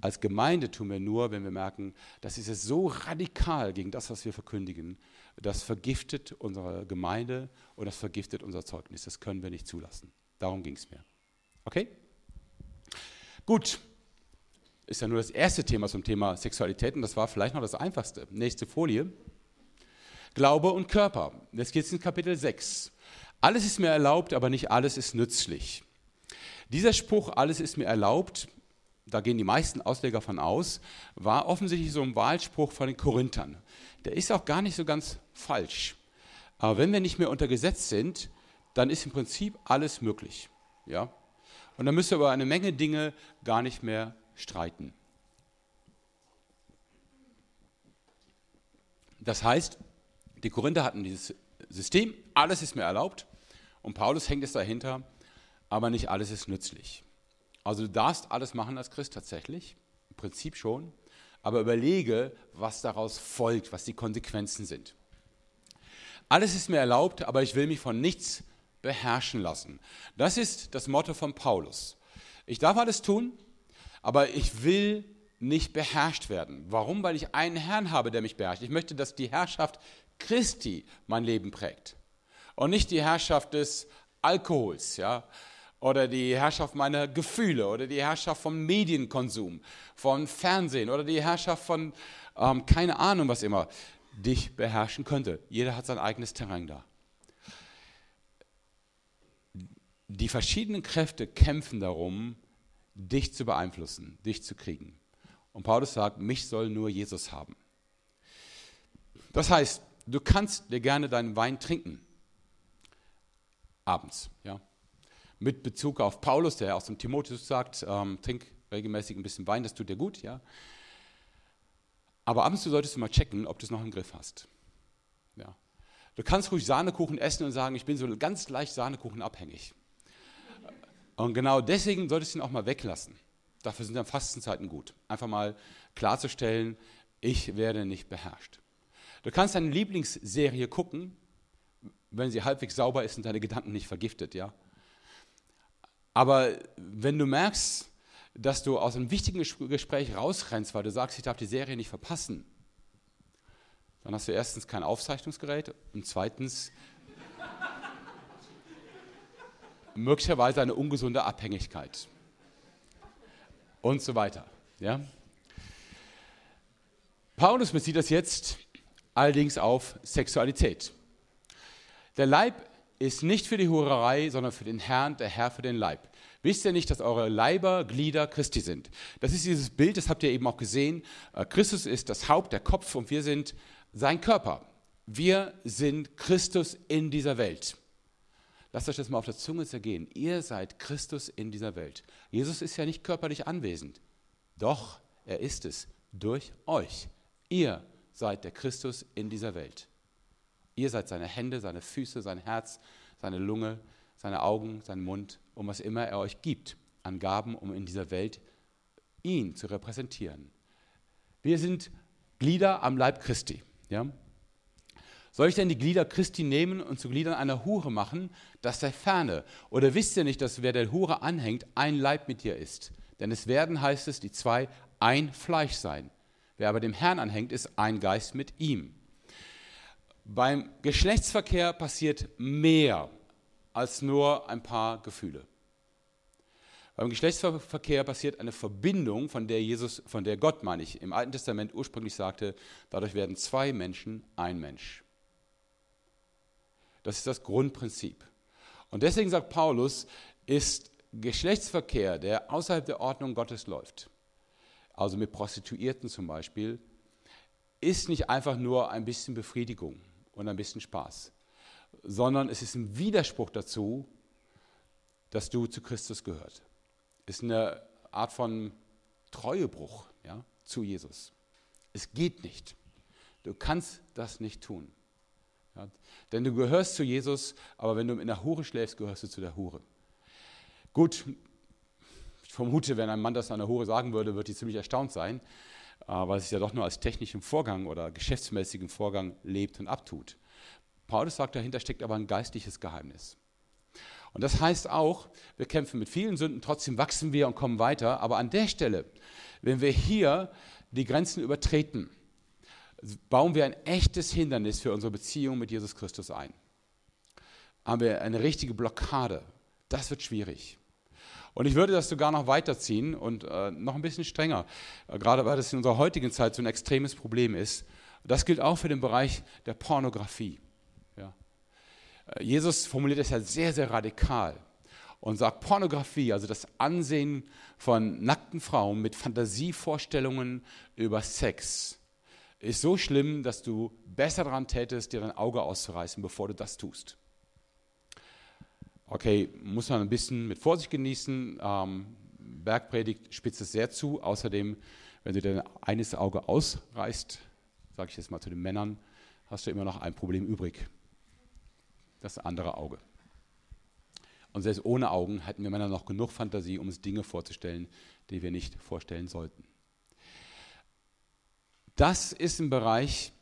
als Gemeinde tun wir nur, wenn wir merken, das ist so radikal gegen das, was wir verkündigen, das vergiftet unsere Gemeinde und das vergiftet unser Zeugnis. Das können wir nicht zulassen. Darum ging es mir. Okay? Gut. Ist ja nur das erste Thema zum Thema Sexualität und das war vielleicht noch das einfachste. Nächste Folie. Glaube und Körper. Jetzt geht es in Kapitel 6. Alles ist mir erlaubt, aber nicht alles ist nützlich. Dieser Spruch, alles ist mir erlaubt, da gehen die meisten Ausleger von aus, war offensichtlich so ein Wahlspruch von den Korinthern. Der ist auch gar nicht so ganz falsch. Aber wenn wir nicht mehr unter Gesetz sind, dann ist im Prinzip alles möglich. Ja? Und dann müsst ihr über eine Menge Dinge gar nicht mehr streiten. Das heißt, die Korinther hatten dieses System, alles ist mir erlaubt. Und Paulus hängt es dahinter, aber nicht alles ist nützlich. Also du darfst alles machen als Christ tatsächlich, im Prinzip schon, aber überlege, was daraus folgt, was die Konsequenzen sind. Alles ist mir erlaubt, aber ich will mich von nichts beherrschen lassen. Das ist das Motto von Paulus. Ich darf alles tun, aber ich will nicht beherrscht werden. Warum? Weil ich einen Herrn habe, der mich beherrscht. Ich möchte, dass die Herrschaft Christi mein Leben prägt und nicht die Herrschaft des Alkohols, ja, oder die Herrschaft meiner Gefühle oder die Herrschaft von Medienkonsum, von Fernsehen oder die Herrschaft von ähm, keine Ahnung was immer dich beherrschen könnte. Jeder hat sein eigenes Terrain da. Die verschiedenen Kräfte kämpfen darum, dich zu beeinflussen, dich zu kriegen. Und Paulus sagt, mich soll nur Jesus haben. Das heißt, du kannst dir gerne deinen Wein trinken. Abends, ja mit Bezug auf Paulus, der aus dem Timotheus sagt, ähm, trink regelmäßig ein bisschen Wein, das tut dir gut, ja. Aber abends solltest du mal checken, ob du es noch im Griff hast. Ja. Du kannst ruhig Sahnekuchen essen und sagen, ich bin so ganz leicht Sahnekuchen abhängig. Und genau deswegen solltest du ihn auch mal weglassen. Dafür sind dann Fastenzeiten gut. Einfach mal klarzustellen, ich werde nicht beherrscht. Du kannst deine Lieblingsserie gucken, wenn sie halbwegs sauber ist und deine Gedanken nicht vergiftet, ja. Aber wenn du merkst, dass du aus einem wichtigen Gespräch rausrennst, weil du sagst, ich darf die Serie nicht verpassen, dann hast du erstens kein Aufzeichnungsgerät und zweitens möglicherweise eine ungesunde Abhängigkeit und so weiter. Ja? Paulus bezieht das jetzt allerdings auf Sexualität. Der Leib ist nicht für die Hurerei, sondern für den Herrn, der Herr für den Leib. Wisst ihr nicht, dass eure Leiber Glieder Christi sind? Das ist dieses Bild, das habt ihr eben auch gesehen. Äh, Christus ist das Haupt, der Kopf und wir sind sein Körper. Wir sind Christus in dieser Welt. Lasst euch das mal auf der Zunge zergehen. Ihr seid Christus in dieser Welt. Jesus ist ja nicht körperlich anwesend. Doch, er ist es durch euch. Ihr seid der Christus in dieser Welt. Ihr seid seine Hände, seine Füße, sein Herz, seine Lunge, seine Augen, sein Mund und was immer er euch gibt an Gaben, um in dieser Welt ihn zu repräsentieren. Wir sind Glieder am Leib Christi. Ja? Soll ich denn die Glieder Christi nehmen und zu Gliedern einer Hure machen? Das sei ferne. Oder wisst ihr nicht, dass wer der Hure anhängt, ein Leib mit dir ist? Denn es werden, heißt es, die zwei ein Fleisch sein. Wer aber dem Herrn anhängt, ist ein Geist mit ihm. Beim Geschlechtsverkehr passiert mehr als nur ein paar Gefühle. Beim Geschlechtsverkehr passiert eine Verbindung, von der Jesus, von der Gott, meine ich, im Alten Testament ursprünglich sagte, dadurch werden zwei Menschen ein Mensch. Das ist das Grundprinzip. Und deswegen sagt Paulus, ist Geschlechtsverkehr, der außerhalb der Ordnung Gottes läuft, also mit Prostituierten zum Beispiel, ist nicht einfach nur ein bisschen Befriedigung und ein bisschen Spaß, sondern es ist ein Widerspruch dazu, dass du zu Christus gehört. Ist eine Art von Treuebruch ja, zu Jesus. Es geht nicht. Du kannst das nicht tun. Ja, denn du gehörst zu Jesus, aber wenn du in der Hure schläfst, gehörst du zu der Hure. Gut, ich vermute, wenn ein Mann das einer Hure sagen würde, wird die ziemlich erstaunt sein. Äh, weil es ja doch nur als technischen Vorgang oder geschäftsmäßigen Vorgang lebt und abtut. Paulus sagt, dahinter steckt aber ein geistliches Geheimnis. Und das heißt auch, wir kämpfen mit vielen Sünden, trotzdem wachsen wir und kommen weiter. Aber an der Stelle, Wenn wir hier die Grenzen übertreten, bauen wir ein echtes Hindernis für unsere Beziehung mit Jesus Christus ein. Haben wir eine richtige Blockade. Das wird schwierig. Und ich würde das sogar noch weiterziehen und äh, noch ein bisschen strenger, äh, gerade weil das in unserer heutigen Zeit so ein extremes Problem ist. Das gilt auch für den Bereich der Pornografie. Ja. Äh, Jesus formuliert es ja sehr, sehr radikal und sagt, Pornografie, also das Ansehen von nackten Frauen mit Fantasievorstellungen über Sex, ist so schlimm, dass du besser daran tätest, dir dein Auge auszureißen, bevor du das tust. Okay, muss man ein bisschen mit Vorsicht genießen. Ähm, Bergpredigt spitzt es sehr zu. Außerdem, wenn du dein eines Auge ausreißt, sage ich jetzt mal zu den Männern, hast du immer noch ein Problem übrig. Das andere Auge. Und selbst ohne Augen hätten wir Männer noch genug Fantasie, um uns Dinge vorzustellen, die wir nicht vorstellen sollten. Das ist ein Bereich,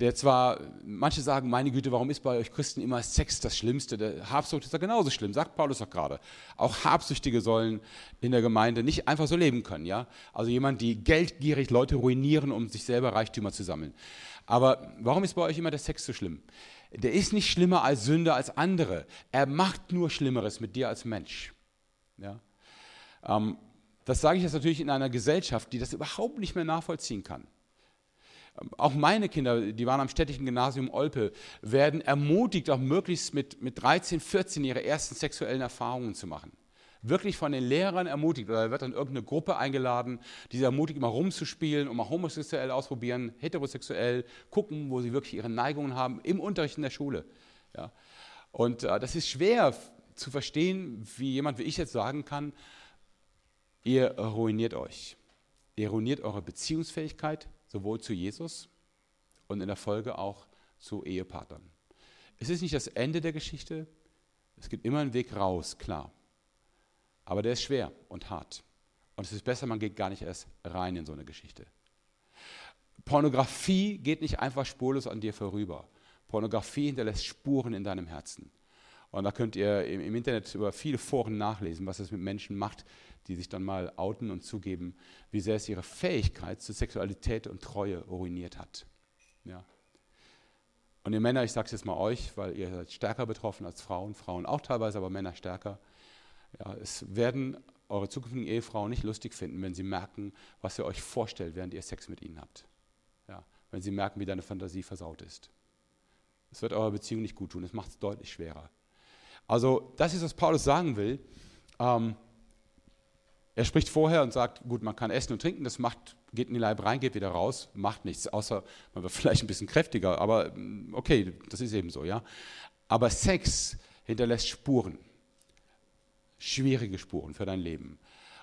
der zwar, manche sagen, meine Güte, warum ist bei euch Christen immer Sex das Schlimmste? Der Habsucht ist ja genauso schlimm, sagt Paulus doch gerade. Auch Habsüchtige sollen in der Gemeinde nicht einfach so leben können, ja? Also jemand, die geldgierig Leute ruinieren, um sich selber Reichtümer zu sammeln. Aber warum ist bei euch immer der Sex so schlimm? Der ist nicht schlimmer als Sünder als andere. Er macht nur Schlimmeres mit dir als Mensch. Ja? Ähm, das sage ich jetzt natürlich in einer Gesellschaft, die das überhaupt nicht mehr nachvollziehen kann. Auch meine Kinder, die waren am städtischen Gymnasium Olpe, werden ermutigt, auch möglichst mit, mit 13, 14 ihre ersten sexuellen Erfahrungen zu machen. Wirklich von den Lehrern ermutigt. Oder wird dann irgendeine Gruppe eingeladen, die sie ermutigt, immer rumzuspielen und mal homosexuell ausprobieren, heterosexuell, gucken, wo sie wirklich ihre Neigungen haben, im Unterricht in der Schule. Ja. Und äh, das ist schwer zu verstehen, wie jemand wie ich jetzt sagen kann, ihr ruiniert euch. Ihr ruiniert eure Beziehungsfähigkeit, sowohl zu Jesus und in der Folge auch zu Ehepartnern. Es ist nicht das Ende der Geschichte, es gibt immer einen Weg raus, klar. Aber der ist schwer und hart. Und es ist besser, man geht gar nicht erst rein in so eine Geschichte. Pornografie geht nicht einfach spurlos an dir vorüber. Pornografie hinterlässt Spuren in deinem Herzen. Und da könnt ihr im, Internet über viele Foren nachlesen, was es mit Menschen macht, die sich dann mal outen und zugeben, wie sehr es ihre Fähigkeit zur Sexualität und Treue ruiniert hat. Ja. Und ihr Männer, ich sage es jetzt mal euch, weil ihr seid stärker betroffen als Frauen, Frauen auch teilweise, aber Männer stärker. Ja, es werden eure zukünftigen Ehefrauen nicht lustig finden, wenn sie merken, was ihr euch vorstellt, während ihr Sex mit ihnen habt. Ja, wenn sie merken, wie deine Fantasie versaut ist. Es wird eurer Beziehung nicht gut tun, es macht es deutlich schwerer. Also, das ist, was Paulus sagen will. Ähm, er spricht vorher und sagt, gut, man kann essen und trinken, das macht, geht in den Leib rein, geht wieder raus, macht nichts, außer man wird vielleicht ein bisschen kräftiger, aber mm, okay, das ist eben so, ja. Aber Sex hinterlässt Spuren, schwierige Spuren für dein Leben.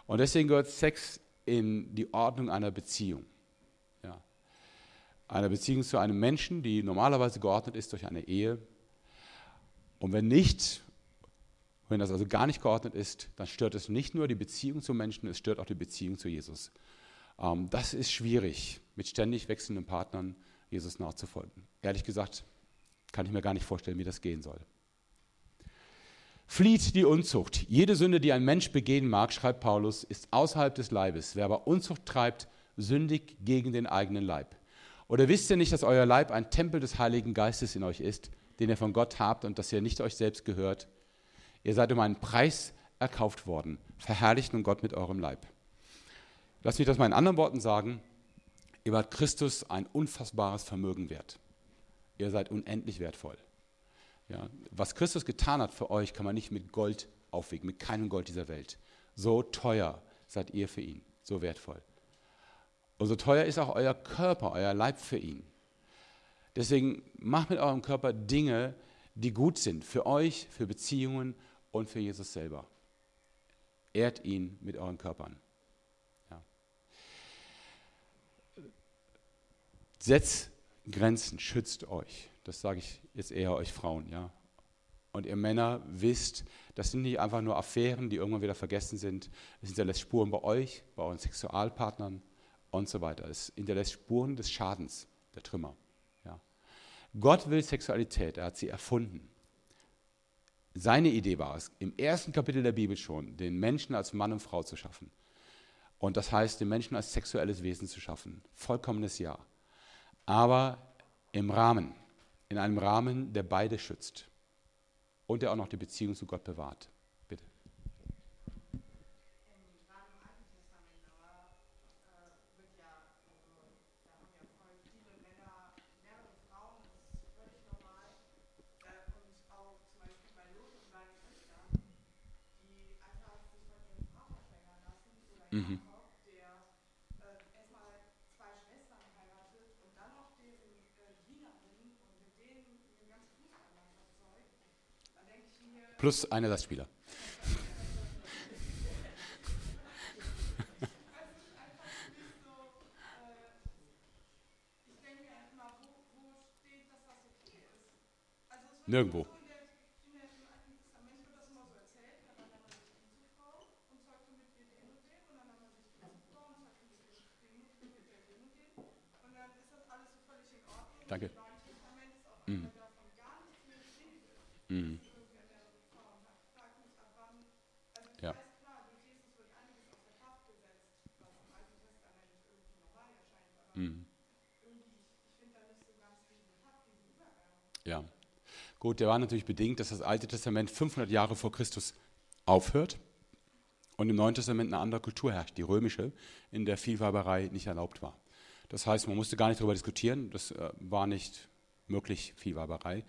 Und deswegen gehört Sex in die Ordnung einer Beziehung. Ja. Eine Beziehung zu einem Menschen, die normalerweise geordnet ist durch eine Ehe. Und wenn nicht, wenn das also gar nicht geordnet ist, dann stört es nicht nur die Beziehung zu Menschen, es stört auch die Beziehung zu Jesus. Ähm, das ist schwierig, mit ständig wechselnden Partnern Jesus nachzufolgen. Ehrlich gesagt, kann ich mir gar nicht vorstellen, wie das gehen soll. Flieht die Unzucht. Jede Sünde, die ein Mensch begehen mag, schreibt Paulus, ist außerhalb des Leibes. Wer aber Unzucht treibt, sündigt gegen den eigenen Leib. Oder wisst ihr nicht, dass euer Leib ein Tempel des Heiligen Geistes in euch ist, den ihr von Gott habt und dass ihr nicht euch selbst gehört? Ihr seid um einen Preis erkauft worden. Verherrlicht nun Gott mit eurem Leib. Lass mich das mal in anderen Worten sagen. Ihr wart Christus ein unfassbares Vermögen wert. Ihr seid unendlich wertvoll. Ja, was Christus getan hat für euch, kann man nicht mit Gold aufwiegen, mit keinem Gold dieser Welt. So teuer seid ihr für ihn, so wertvoll. Und so teuer ist auch euer Körper, euer Leib für ihn. Deswegen macht mit eurem Körper Dinge, die gut sind für euch, für Beziehungen und für Jesus selber. Ehrt ihn mit euren Körpern. Ja. Setzt Grenzen, schützt euch. Das sage ich jetzt eher euch Frauen, ja. Und ihr Männer wisst, das sind nicht einfach nur Affären, die irgendwann wieder vergessen sind. Es hinterlässt Spuren bei euch, bei euren Sexualpartnern und so weiter. Es hinterlässt Spuren des Schadens, der Trümmer. Ja. Gott will Sexualität, er hat sie erfunden. Seine Idee war es, im ersten Kapitel der Bibel schon, den Menschen als Mann und Frau zu schaffen. Und das heißt, den Menschen als sexuelles Wesen zu schaffen. Vollkommenes Ja. Aber im Rahmen, in einem Rahmen, der beide schützt und der auch noch die Beziehung zu Gott bewahrt. Bitte. Mhm. Plus ein Ersatzspieler. Nirgendwo. Danke. Ja. Gut, der war natürlich bedingt, dass das Alte Testament 500 Jahre vor Christus aufhört und im Neuen Testament eine andere Kultur herrscht, die römische, in der Vielweiberei nicht erlaubt war. Das heißt, man musste gar nicht darüber diskutieren, das äh, war nicht möglich, Vielweiberei.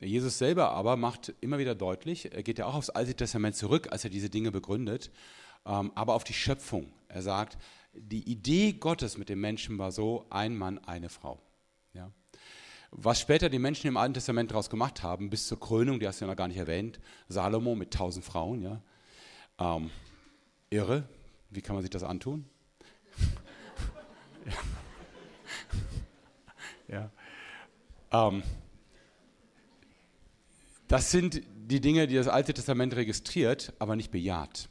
Jesus selber aber macht immer wieder deutlich, er geht ja auch aufs Alte Testament zurück, als er diese Dinge begründet, ähm, aber auf die Schöpfung. Er sagt, die Idee Gottes mit dem Menschen war so, ein Mann, eine Frau. Ja. Was später die Menschen im Alten Testament daraus gemacht haben, bis zur Krönung, die hast du ja noch gar nicht erwähnt, Salomo mit tausend Frauen, ja. Ähm, irre, wie kann man sich das antun? ja. ja. Ähm, das sind die Dinge, die das Alte Testament registriert, aber nicht bejaht.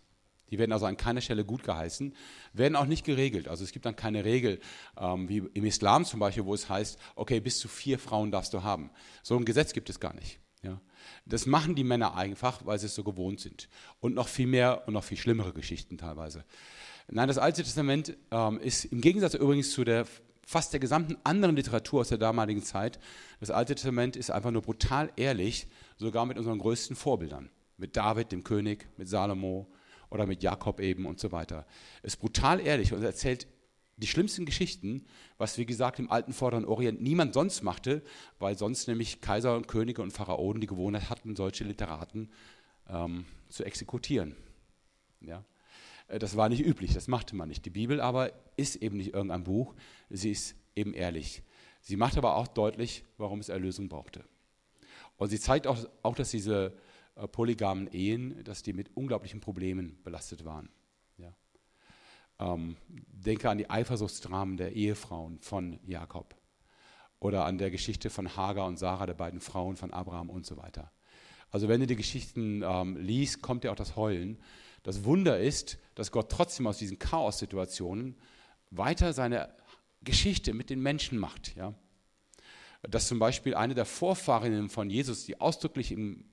Die werden also an keiner Stelle gut geheißen, werden auch nicht geregelt. Also es gibt dann keine Regel, ähm, wie im Islam zum Beispiel, wo es heißt, okay, bis zu vier Frauen darfst du haben. So ein Gesetz gibt es gar nicht. Ja. Das machen die Männer einfach, weil sie es so gewohnt sind. Und noch viel mehr und noch viel schlimmere Geschichten teilweise. Nein, das Alte Testament ähm, ist im Gegensatz übrigens zu der fast der gesamten anderen Literatur aus der damaligen Zeit, das Alte Testament ist einfach nur brutal ehrlich, sogar mit unseren größten Vorbildern. Mit David, dem König, mit Salomo oder mit Jakob eben und so weiter. Ist brutal ehrlich und erzählt die schlimmsten Geschichten, was wie gesagt im alten Vorderen Orient niemand sonst machte, weil sonst nämlich Kaiser und Könige und Pharaonen die Gewohnheit hatten, solche Literaten ähm, zu exekutieren. Ja? Äh, das war nicht üblich, das machte man nicht. Die Bibel aber ist eben nicht irgendein Buch, sie ist eben ehrlich. Sie macht aber auch deutlich, warum es Erlösung brauchte. Und sie zeigt auch, auch dass diese äh, polygamen Ehen, dass die mit unglaublichen Problemen belastet waren. Ja. Ähm, denke an die Eifersuchtsdramen der Ehefrauen von Jakob oder an der Geschichte von Hagar und Sarah, der beiden Frauen von Abraham und so weiter. Also wenn du die Geschichten ähm, liest, kommt dir auch das Heulen. Das Wunder ist, dass Gott trotzdem aus diesen Chaos-Situationen weiter seine Geschichte mit den Menschen macht. Ja? Dass zum Beispiel eine der Vorfahrinnen von Jesus, die ausdrücklich im,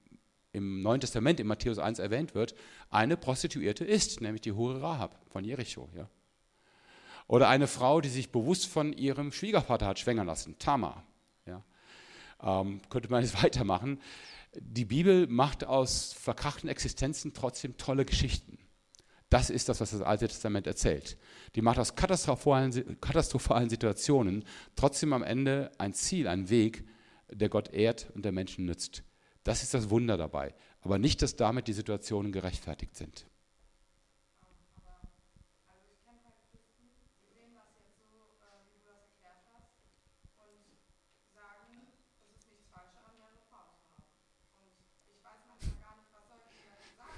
im Neuen Testament, in Matthäus 1 erwähnt wird, eine Prostituierte ist, nämlich die Hure Rahab von Jericho. Ja? Oder eine Frau, die sich bewusst von ihrem Schwiegervater hat schwängern lassen, Tamar. Ja? Ähm, könnte man jetzt weitermachen. Die Bibel macht aus verkrachten Existenzen trotzdem tolle Geschichten. Das ist das, was das Alte Testament erzählt. Die macht aus katastrophalen, katastrophalen Situationen trotzdem am Ende ein Ziel, einen Weg, der Gott ehrt und der Menschen nützt. Das ist das Wunder dabei. Aber nicht, dass damit die Situationen gerechtfertigt sind.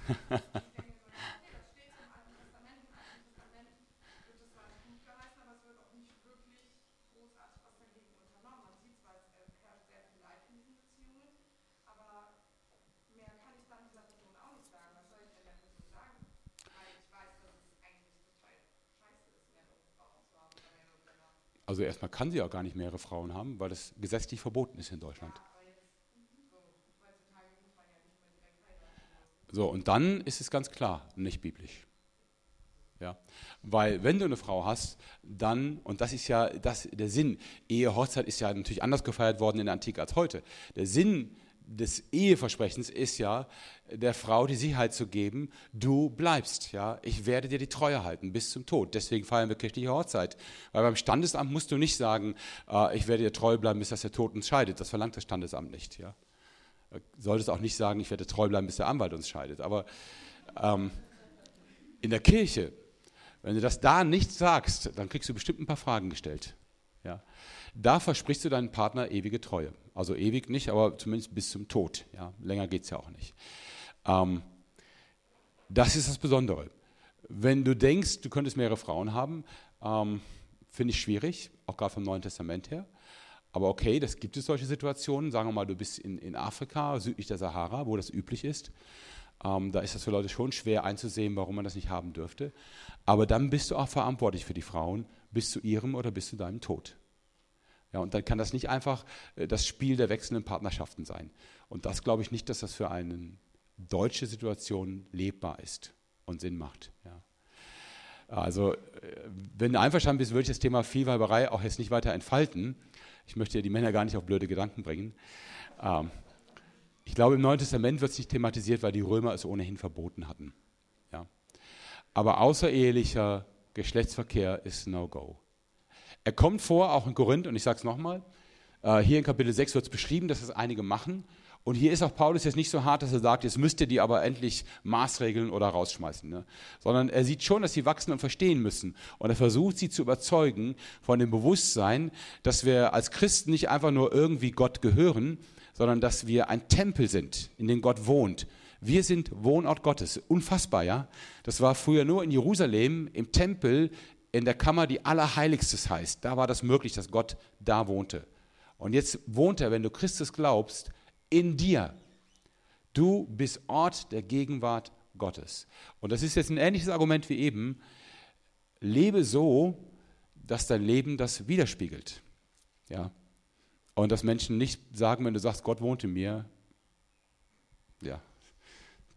Also erstmal kann sie auch gar nicht mehrere Frauen haben, weil das gesetzlich verboten ist in Deutschland. So, und dann ist es ganz klar, nicht biblisch. Ja? Weil wenn du eine Frau hast, dann, und das ist ja das, der Sinn, Ehe, Hochzeit ist ja natürlich anders gefeiert worden in der Antike als heute. Der Sinn des Eheversprechens ist ja, der Frau die Sicherheit zu geben, du bleibst, ja, ich werde dir die Treue halten bis zum Tod. Deswegen feiern wir kirchliche Hochzeit. Weil beim Standesamt musst du nicht sagen, äh, ich werde dir treu bleiben, bis dass der Tod uns scheidet. Das verlangt das Standesamt nicht, ja. Äh, solltest auch nicht sagen, ich werde treu bleiben, bis der Anwalt uns scheidet. Aber ähm, in der Kirche, wenn du das da nicht sagst, dann kriegst du bestimmt ein paar Fragen gestellt. Ja. Da versprichst du deinem Partner ewige Treue. Also ewig nicht, aber zumindest bis zum Tod. Ja. Länger geht es ja auch nicht. Ähm, das ist das Besondere. Wenn du denkst, du könntest mehrere Frauen haben, ähm, finde ich schwierig, auch gerade vom Neuen Testament her. Aber okay, das gibt es solche Situationen. Sagen wir mal, du bist in, in Afrika, südlich der Sahara, wo das üblich ist. Ähm, da ist das für Leute schon schwer einzusehen, warum man das nicht haben dürfte. Aber dann bist du auch verantwortlich für die Frauen bis zu ihrem oder bis zu deinem Tod. Ja, und dann kann das nicht einfach äh, das Spiel der wechselnden Partnerschaften sein. Und das glaube ich nicht, dass das für eine deutsche Situation lebbar ist und Sinn macht. Ja. Also, äh, wenn du einverstanden bist, würde ich das Thema Vielweiberei auch jetzt nicht weiter entfalten. Ich möchte ja die Männer gar nicht auf blöde Gedanken bringen. Ähm, ich glaube, im Neuen Testament wird es nicht thematisiert, weil die Römer es ohnehin verboten hatten. Ja. Aber außerehelicher Geschlechtsverkehr ist No-Go. Er kommt vor, auch in Korinth, und ich sage es nochmal, äh, hier in Kapitel 6 wird es beschrieben, dass es einige machen. Und hier ist auch Paulus jetzt nicht so hart, dass er sagt, jetzt müsst ihr die aber endlich maßregeln oder rausschmeißen. Ne? Sondern er sieht schon, dass sie wachsen und verstehen müssen. Und er versucht sie zu überzeugen von dem Bewusstsein, dass wir als Christen nicht einfach nur irgendwie Gott gehören, sondern dass wir ein Tempel sind, in dem Gott wohnt. Wir sind Wohnort Gottes. Unfassbar, ja? Das war früher nur in Jerusalem, im Tempel, in der Kammer, die Allerheiligstes heißt. Da war das möglich, dass Gott da wohnte. Und jetzt wohnt er, wenn du Christus glaubst, in dir. Du bist Ort der Gegenwart Gottes. Und das ist jetzt ein ähnliches Argument wie eben. Lebe so, dass dein Leben das widerspiegelt. Ja. Und dass Menschen nicht sagen, wenn du sagst, Gott wohnt in mir, ja,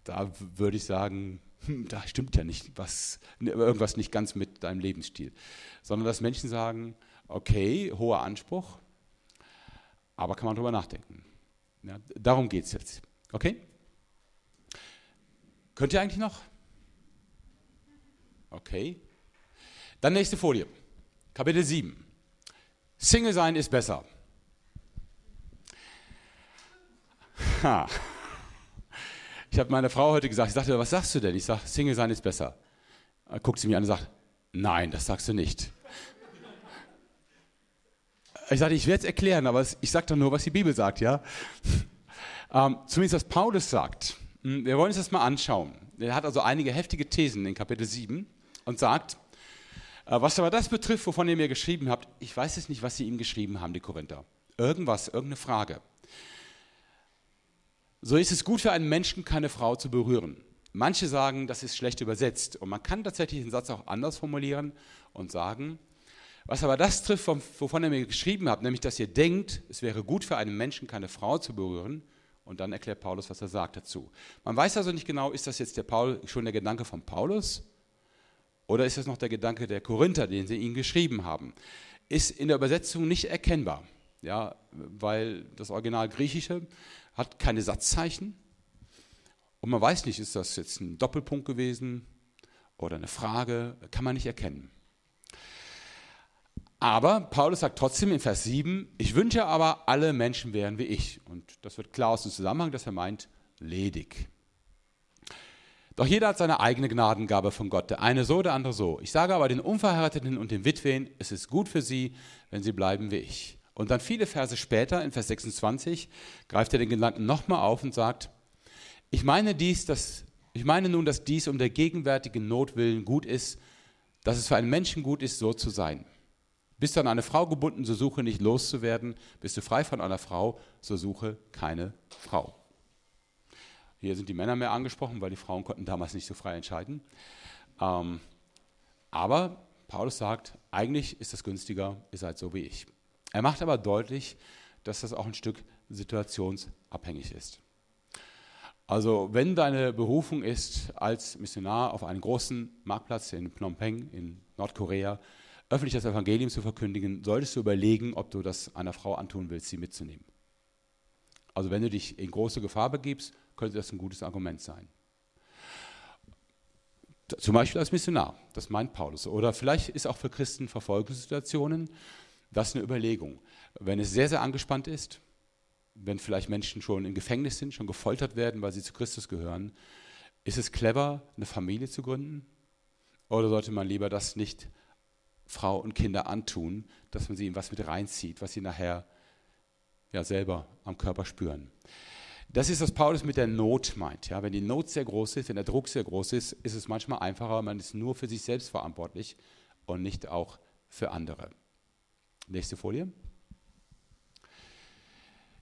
da würde ich sagen, hm, da stimmt ja nicht was, irgendwas nicht ganz mit deinem Lebensstil. Sondern dass Menschen sagen, okay, hoher Anspruch, aber kann man darüber nachdenken. Ja, darum geht es jetzt. Okay? Könnt ihr eigentlich noch? Okay. Dann nächste Folie. Kapitel 7. Single sein ist besser. Ha. Ich habe meiner Frau heute gesagt, ich sagte, was sagst du denn? Ich sage, Single sein ist besser. Dann guckt sie mich an und sagt, nein, das sagst du nicht. Ich sagte, ich werde es erklären, aber ich sage doch nur, was die Bibel sagt, ja. Ähm, zumindest was Paulus sagt. Hm, wir wollen uns das mal anschauen. Er hat also einige heftige Thesen in Kapitel 7 und sagt, äh, was aber das betrifft, wovon ihr mir geschrieben habt, ich weiß jetzt nicht, was sie ihm geschrieben haben, die Korinther. Irgendwas, irgendeine Frage. So ist es gut für einen Menschen, keine Frau zu berühren. Manche sagen, das ist schlecht übersetzt. Und man kann tatsächlich den Satz auch anders formulieren und sagen, was aber das trifft, wovon er mir geschrieben hat, nämlich, dass ihr denkt, es wäre gut für einen Menschen, keine Frau zu berühren. Und dann erklärt Paulus, was er sagt dazu. Man weiß also nicht genau, ist das jetzt der Paul, schon der Gedanke von Paulus oder ist das noch der Gedanke der Korinther, den sie ihm geschrieben haben. Ist in der Übersetzung nicht erkennbar, ja, weil das Original Griechische hat keine Satzzeichen. Und man weiß nicht, ist das jetzt ein Doppelpunkt gewesen oder eine Frage, kann man nicht erkennen. Aber Paulus sagt trotzdem in Vers 7, ich wünsche aber, alle Menschen wären wie ich. Und das wird klar aus dem Zusammenhang, dass er meint, ledig. Doch jeder hat seine eigene Gnadengabe von Gott, der eine so, der andere so. Ich sage aber den Unverheirateten und den Witwen, es ist gut für sie, wenn sie bleiben wie ich. Und dann viele Verse später, in Vers 26, greift er den Gedanken nochmal auf und sagt, ich meine, dies, dass, ich meine nun, dass dies um der gegenwärtigen Not willen gut ist, dass es für einen Menschen gut ist, so zu sein. Bist du an eine Frau gebunden, so suche nicht loszuwerden. Bist du frei von einer Frau, so suche keine Frau. Hier sind die Männer mehr angesprochen, weil die Frauen konnten damals nicht so frei entscheiden. Ähm, aber Paulus sagt, eigentlich ist das günstiger, ihr seid so wie ich. Er macht aber deutlich, dass das auch ein Stück situationsabhängig ist. Also wenn deine Berufung ist, als Missionar auf einem großen Marktplatz in Phnom Penh in Nordkorea öffentlich das Evangelium zu verkündigen, solltest du überlegen, ob du das einer Frau antun willst, sie mitzunehmen. Also wenn du dich in große Gefahr begibst, könnte das ein gutes Argument sein. Zum Beispiel als Missionar, das meint Paulus. Oder vielleicht ist auch für Christen Verfolgungssituationen das eine Überlegung. Wenn es sehr, sehr angespannt ist, wenn vielleicht Menschen schon im Gefängnis sind, schon gefoltert werden, weil sie zu Christus gehören, ist es clever, eine Familie zu gründen? Oder sollte man lieber das nicht Frau und Kinder antun, dass man sie in was mit reinzieht, was sie nachher ja selber am Körper spüren? Das ist, was Paulus mit der Not meint. Ja, wenn die Not sehr groß ist, wenn der Druck sehr groß ist, ist es manchmal einfacher, man ist nur für sich selbst verantwortlich und nicht auch für andere. Nächste Folie.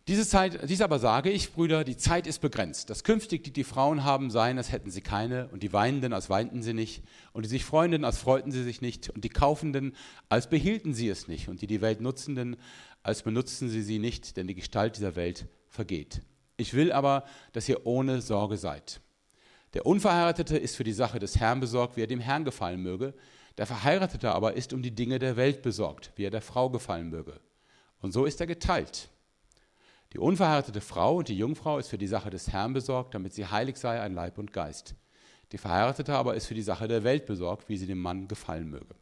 Diese Zeit, dies aber sage ich, Brüder, die Zeit ist begrenzt. Das künftig, die die Frauen haben, seien, als hätten sie keine, und die Weinenden, als weinten sie nicht, und die sich Freunden, als freuten sie sich nicht, und die Kaufenden, als behielten sie es nicht, und die die Welt Nutzenden, als benutzten sie sie nicht, denn die Gestalt dieser Welt vergeht. Ich will aber, dass ihr ohne Sorge seid. Der Unverheiratete ist für die Sache des Herrn besorgt, wie er dem Herrn gefallen möge. Der Verheiratete aber ist um die Dinge der Welt besorgt, wie er der Frau gefallen möge. Und so ist er geteilt. Die unverheiratete Frau und die Jungfrau ist für die Sache des Herrn besorgt, damit sie heilig sei an Leib und Geist. Die Verheiratete aber ist für die Sache der Welt besorgt, wie sie dem Mann gefallen möge.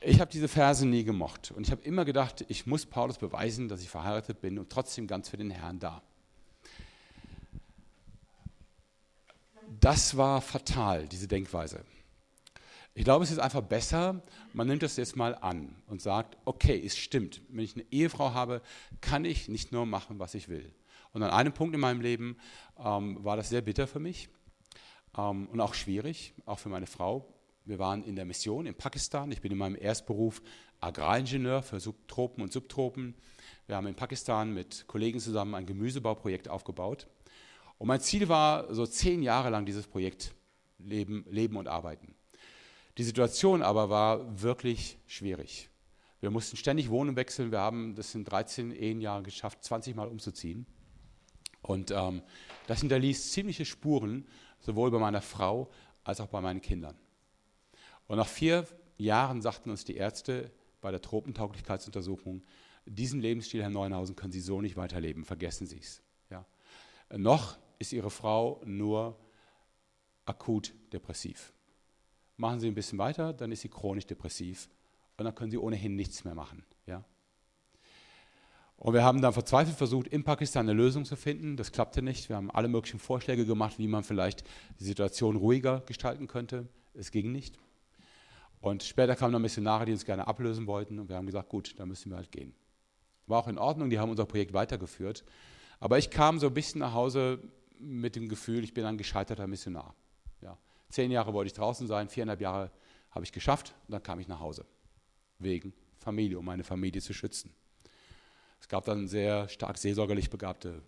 Ich habe diese Verse nie gemocht und ich habe immer gedacht, ich muss Paulus beweisen, dass ich verheiratet bin und trotzdem ganz für den Herrn da. Das war fatal, diese Denkweise. Ich glaube, es ist einfach besser, man nimmt das jetzt mal an und sagt, okay, es stimmt, wenn ich eine Ehefrau habe, kann ich nicht nur machen, was ich will. Und an einem Punkt in meinem Leben ähm, war das sehr bitter für mich ähm, und auch schwierig, auch für meine Frau, wir waren in der Mission in Pakistan. Ich bin in meinem Erstberuf Agraringenieur für Subtropen und Subtropen. Wir haben in Pakistan mit Kollegen zusammen ein Gemüsebauprojekt aufgebaut. Und mein Ziel war, so zehn Jahre lang dieses Projekt leben, leben und arbeiten. Die Situation aber war wirklich schwierig. Wir mussten ständig Wohnen wechseln. Wir haben das in 13 Ehenjahren geschafft, 20 Mal umzuziehen. Und ähm, das hinterließ ziemliche Spuren, sowohl bei meiner Frau als auch bei meinen Kindern. Und nach vier Jahren sagten uns die Ärzte bei der Tropentauglichkeitsuntersuchung, diesen Lebensstil, Herr Neuenhausen, können Sie so nicht weiterleben, vergessen Sie es. Ja. Noch ist Ihre Frau nur akut depressiv. Machen Sie ein bisschen weiter, dann ist sie chronisch depressiv und dann können Sie ohnehin nichts mehr machen. Ja. Und wir haben dann verzweifelt versucht, in Pakistan eine Lösung zu finden. Das klappte nicht. Wir haben alle möglichen Vorschläge gemacht, wie man vielleicht die Situation ruhiger gestalten könnte. Es ging nicht. Und später kamen dann Missionare, die uns gerne ablösen wollten und wir haben gesagt, gut, dann müssen wir halt gehen. War auch in Ordnung, die haben unser Projekt weitergeführt. Aber ich kam so ein bisschen nach Hause mit dem Gefühl, ich bin ein gescheiterter Missionar. Ja. Zehn Jahre wollte ich draußen sein, viereinhalb Jahre habe ich geschafft und dann kam ich nach Hause. Wegen Familie, um meine Familie zu schützen. Es gab dann sehr stark seelsorgerlich begabte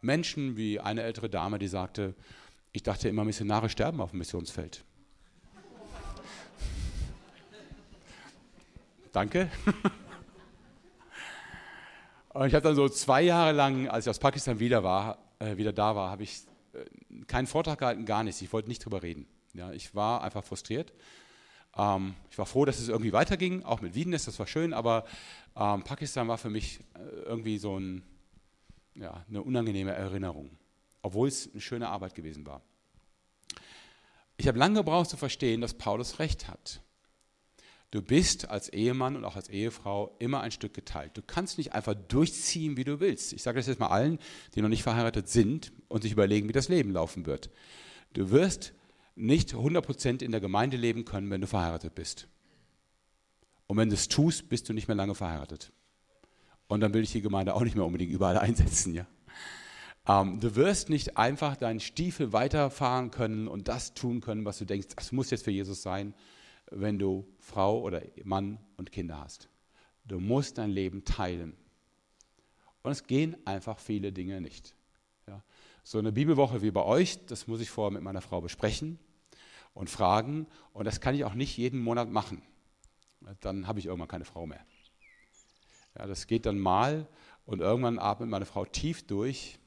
Menschen, wie eine ältere Dame, die sagte, ich dachte immer, Missionare sterben auf dem Missionsfeld. Danke. Und ich habe dann so zwei Jahre lang, als ich aus Pakistan wieder, war, äh, wieder da war, habe ich äh, keinen Vortrag gehalten, gar nichts. Ich wollte nicht drüber reden. Ja, ich war einfach frustriert. Ähm, ich war froh, dass es irgendwie weiterging, auch mit Wiedenest, das war schön, aber ähm, Pakistan war für mich äh, irgendwie so ein, ja, eine unangenehme Erinnerung, obwohl es eine schöne Arbeit gewesen war. Ich habe lange gebraucht zu verstehen, dass Paulus recht hat. Du bist als Ehemann und auch als Ehefrau immer ein Stück geteilt. Du kannst nicht einfach durchziehen, wie du willst. Ich sage das jetzt mal allen, die noch nicht verheiratet sind und sich überlegen, wie das Leben laufen wird. Du wirst nicht 100% in der Gemeinde leben können, wenn du verheiratet bist. Und wenn du es tust, bist du nicht mehr lange verheiratet. Und dann will ich die Gemeinde auch nicht mehr unbedingt überall einsetzen. Ja? Ähm, du wirst nicht einfach deinen Stiefel weiterfahren können und das tun können, was du denkst, das muss jetzt für Jesus sein wenn du Frau oder Mann und Kinder hast. Du musst dein Leben teilen. Und es gehen einfach viele Dinge nicht. So eine Bibelwoche wie bei euch, das muss ich vorher mit meiner Frau besprechen und fragen. Und das kann ich auch nicht jeden Monat machen. Dann habe ich irgendwann keine Frau mehr. Ja, das geht dann mal und irgendwann atmet meine Frau tief durch,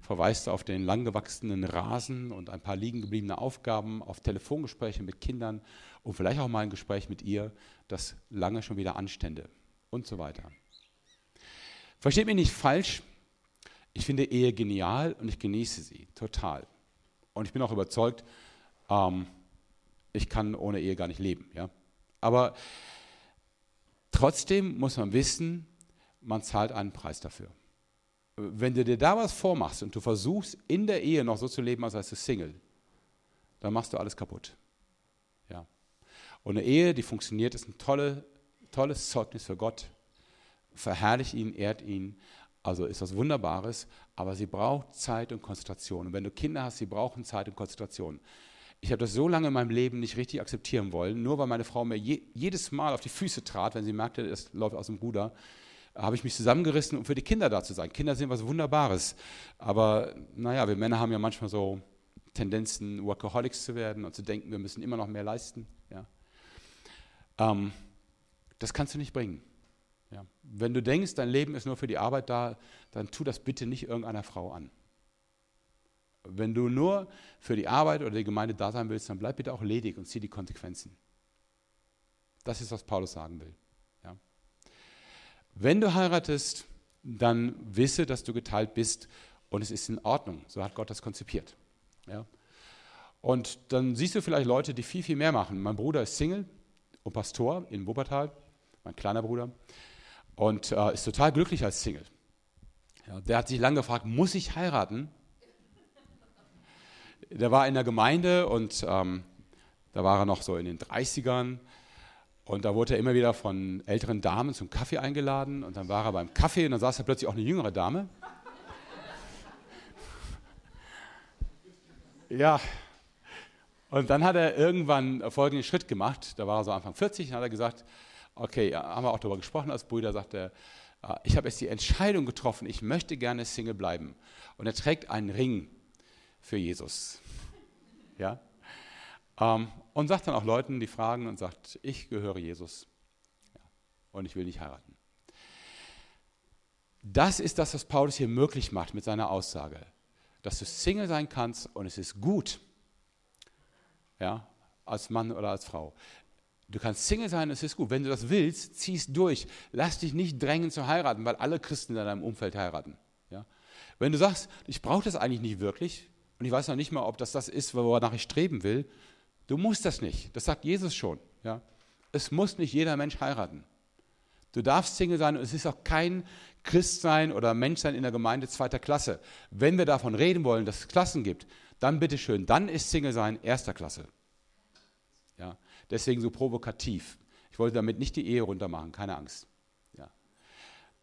verweist auf den langgewachsenen Rasen und ein paar liegen gebliebene Aufgaben, auf Telefongespräche mit Kindern und vielleicht auch mal ein Gespräch mit ihr, das lange schon wieder anstände und so weiter. Versteht mich nicht falsch, ich finde Ehe genial und ich genieße sie total. Und ich bin auch überzeugt, ähm, ich kann ohne Ehe gar nicht leben. Ja? Aber trotzdem muss man wissen, man zahlt einen Preis dafür. Wenn du dir da was vormachst und du versuchst, in der Ehe noch so zu leben, als sei du Single, dann machst du alles kaputt. Ja. Und eine Ehe, die funktioniert, ist ein tolle, tolles Zeugnis für Gott. Verherrlicht ihn, ehrt ihn. Also ist das Wunderbares, aber sie braucht Zeit und Konzentration. Und wenn du Kinder hast, sie brauchen Zeit und Konzentration. Ich habe das so lange in meinem Leben nicht richtig akzeptieren wollen, nur weil meine Frau mir je, jedes Mal auf die Füße trat, wenn sie merkte, es läuft aus dem Ruder habe ich mich zusammengerissen, um für die Kinder da zu sein. Kinder sind was Wunderbares. Aber naja, wir Männer haben ja manchmal so Tendenzen, Workaholics zu werden und zu denken, wir müssen immer noch mehr leisten. Ja. Ähm, das kannst du nicht bringen. Ja. Wenn du denkst, dein Leben ist nur für die Arbeit da, dann tu das bitte nicht irgendeiner Frau an. Wenn du nur für die Arbeit oder die Gemeinde da sein willst, dann bleib bitte auch ledig und zieh die Konsequenzen. Das ist, was Paulus sagen will. Wenn du heiratest, dann wisse, dass du geteilt bist und es ist in Ordnung. So hat Gott das konzipiert. Ja? Und dann siehst du vielleicht Leute, die viel, viel mehr machen. Mein Bruder ist Single und Pastor in Wuppertal, mein kleiner Bruder, und äh, ist total glücklich als Single. Ja, der hat sich lange gefragt, muss ich heiraten? Der war in der Gemeinde und ähm, da war er noch so in den 30ern und da wurde er immer wieder von älteren Damen zum Kaffee eingeladen. Und dann war er beim Kaffee und dann saß da plötzlich auch eine jüngere Dame. Ja. Und dann hat er irgendwann folgenden Schritt gemacht. Da war er so Anfang 40 und hat er gesagt, okay, haben wir auch darüber gesprochen als Brüder, sagt er, äh, ich habe jetzt die Entscheidung getroffen, ich möchte gerne Single bleiben. Und er trägt einen Ring für Jesus. Ja? Ähm, und sagt dann auch Leuten, die fragen und sagt, ich gehöre Jesus und ich will nicht heiraten. Das ist das, was Paulus hier möglich macht mit seiner Aussage, dass du Single sein kannst und es ist gut, ja, als Mann oder als Frau. Du kannst Single sein, es ist gut. Wenn du das willst, ziehst durch. Lass dich nicht drängen zu heiraten, weil alle Christen in deinem Umfeld heiraten. Ja? Wenn du sagst, ich brauche das eigentlich nicht wirklich und ich weiß noch nicht mal, ob das das ist, wonach ich streben will, Du musst das nicht. Das sagt Jesus schon. Ja? Es muss nicht jeder Mensch heiraten. Du darfst Single sein und es ist auch kein Christsein oder Menschsein in der Gemeinde zweiter Klasse. Wenn wir davon reden wollen, dass es Klassen gibt, dann bitteschön, dann ist Single sein erster Klasse. Ja? Deswegen so provokativ. Ich wollte damit nicht die Ehe runtermachen, keine Angst. Ja.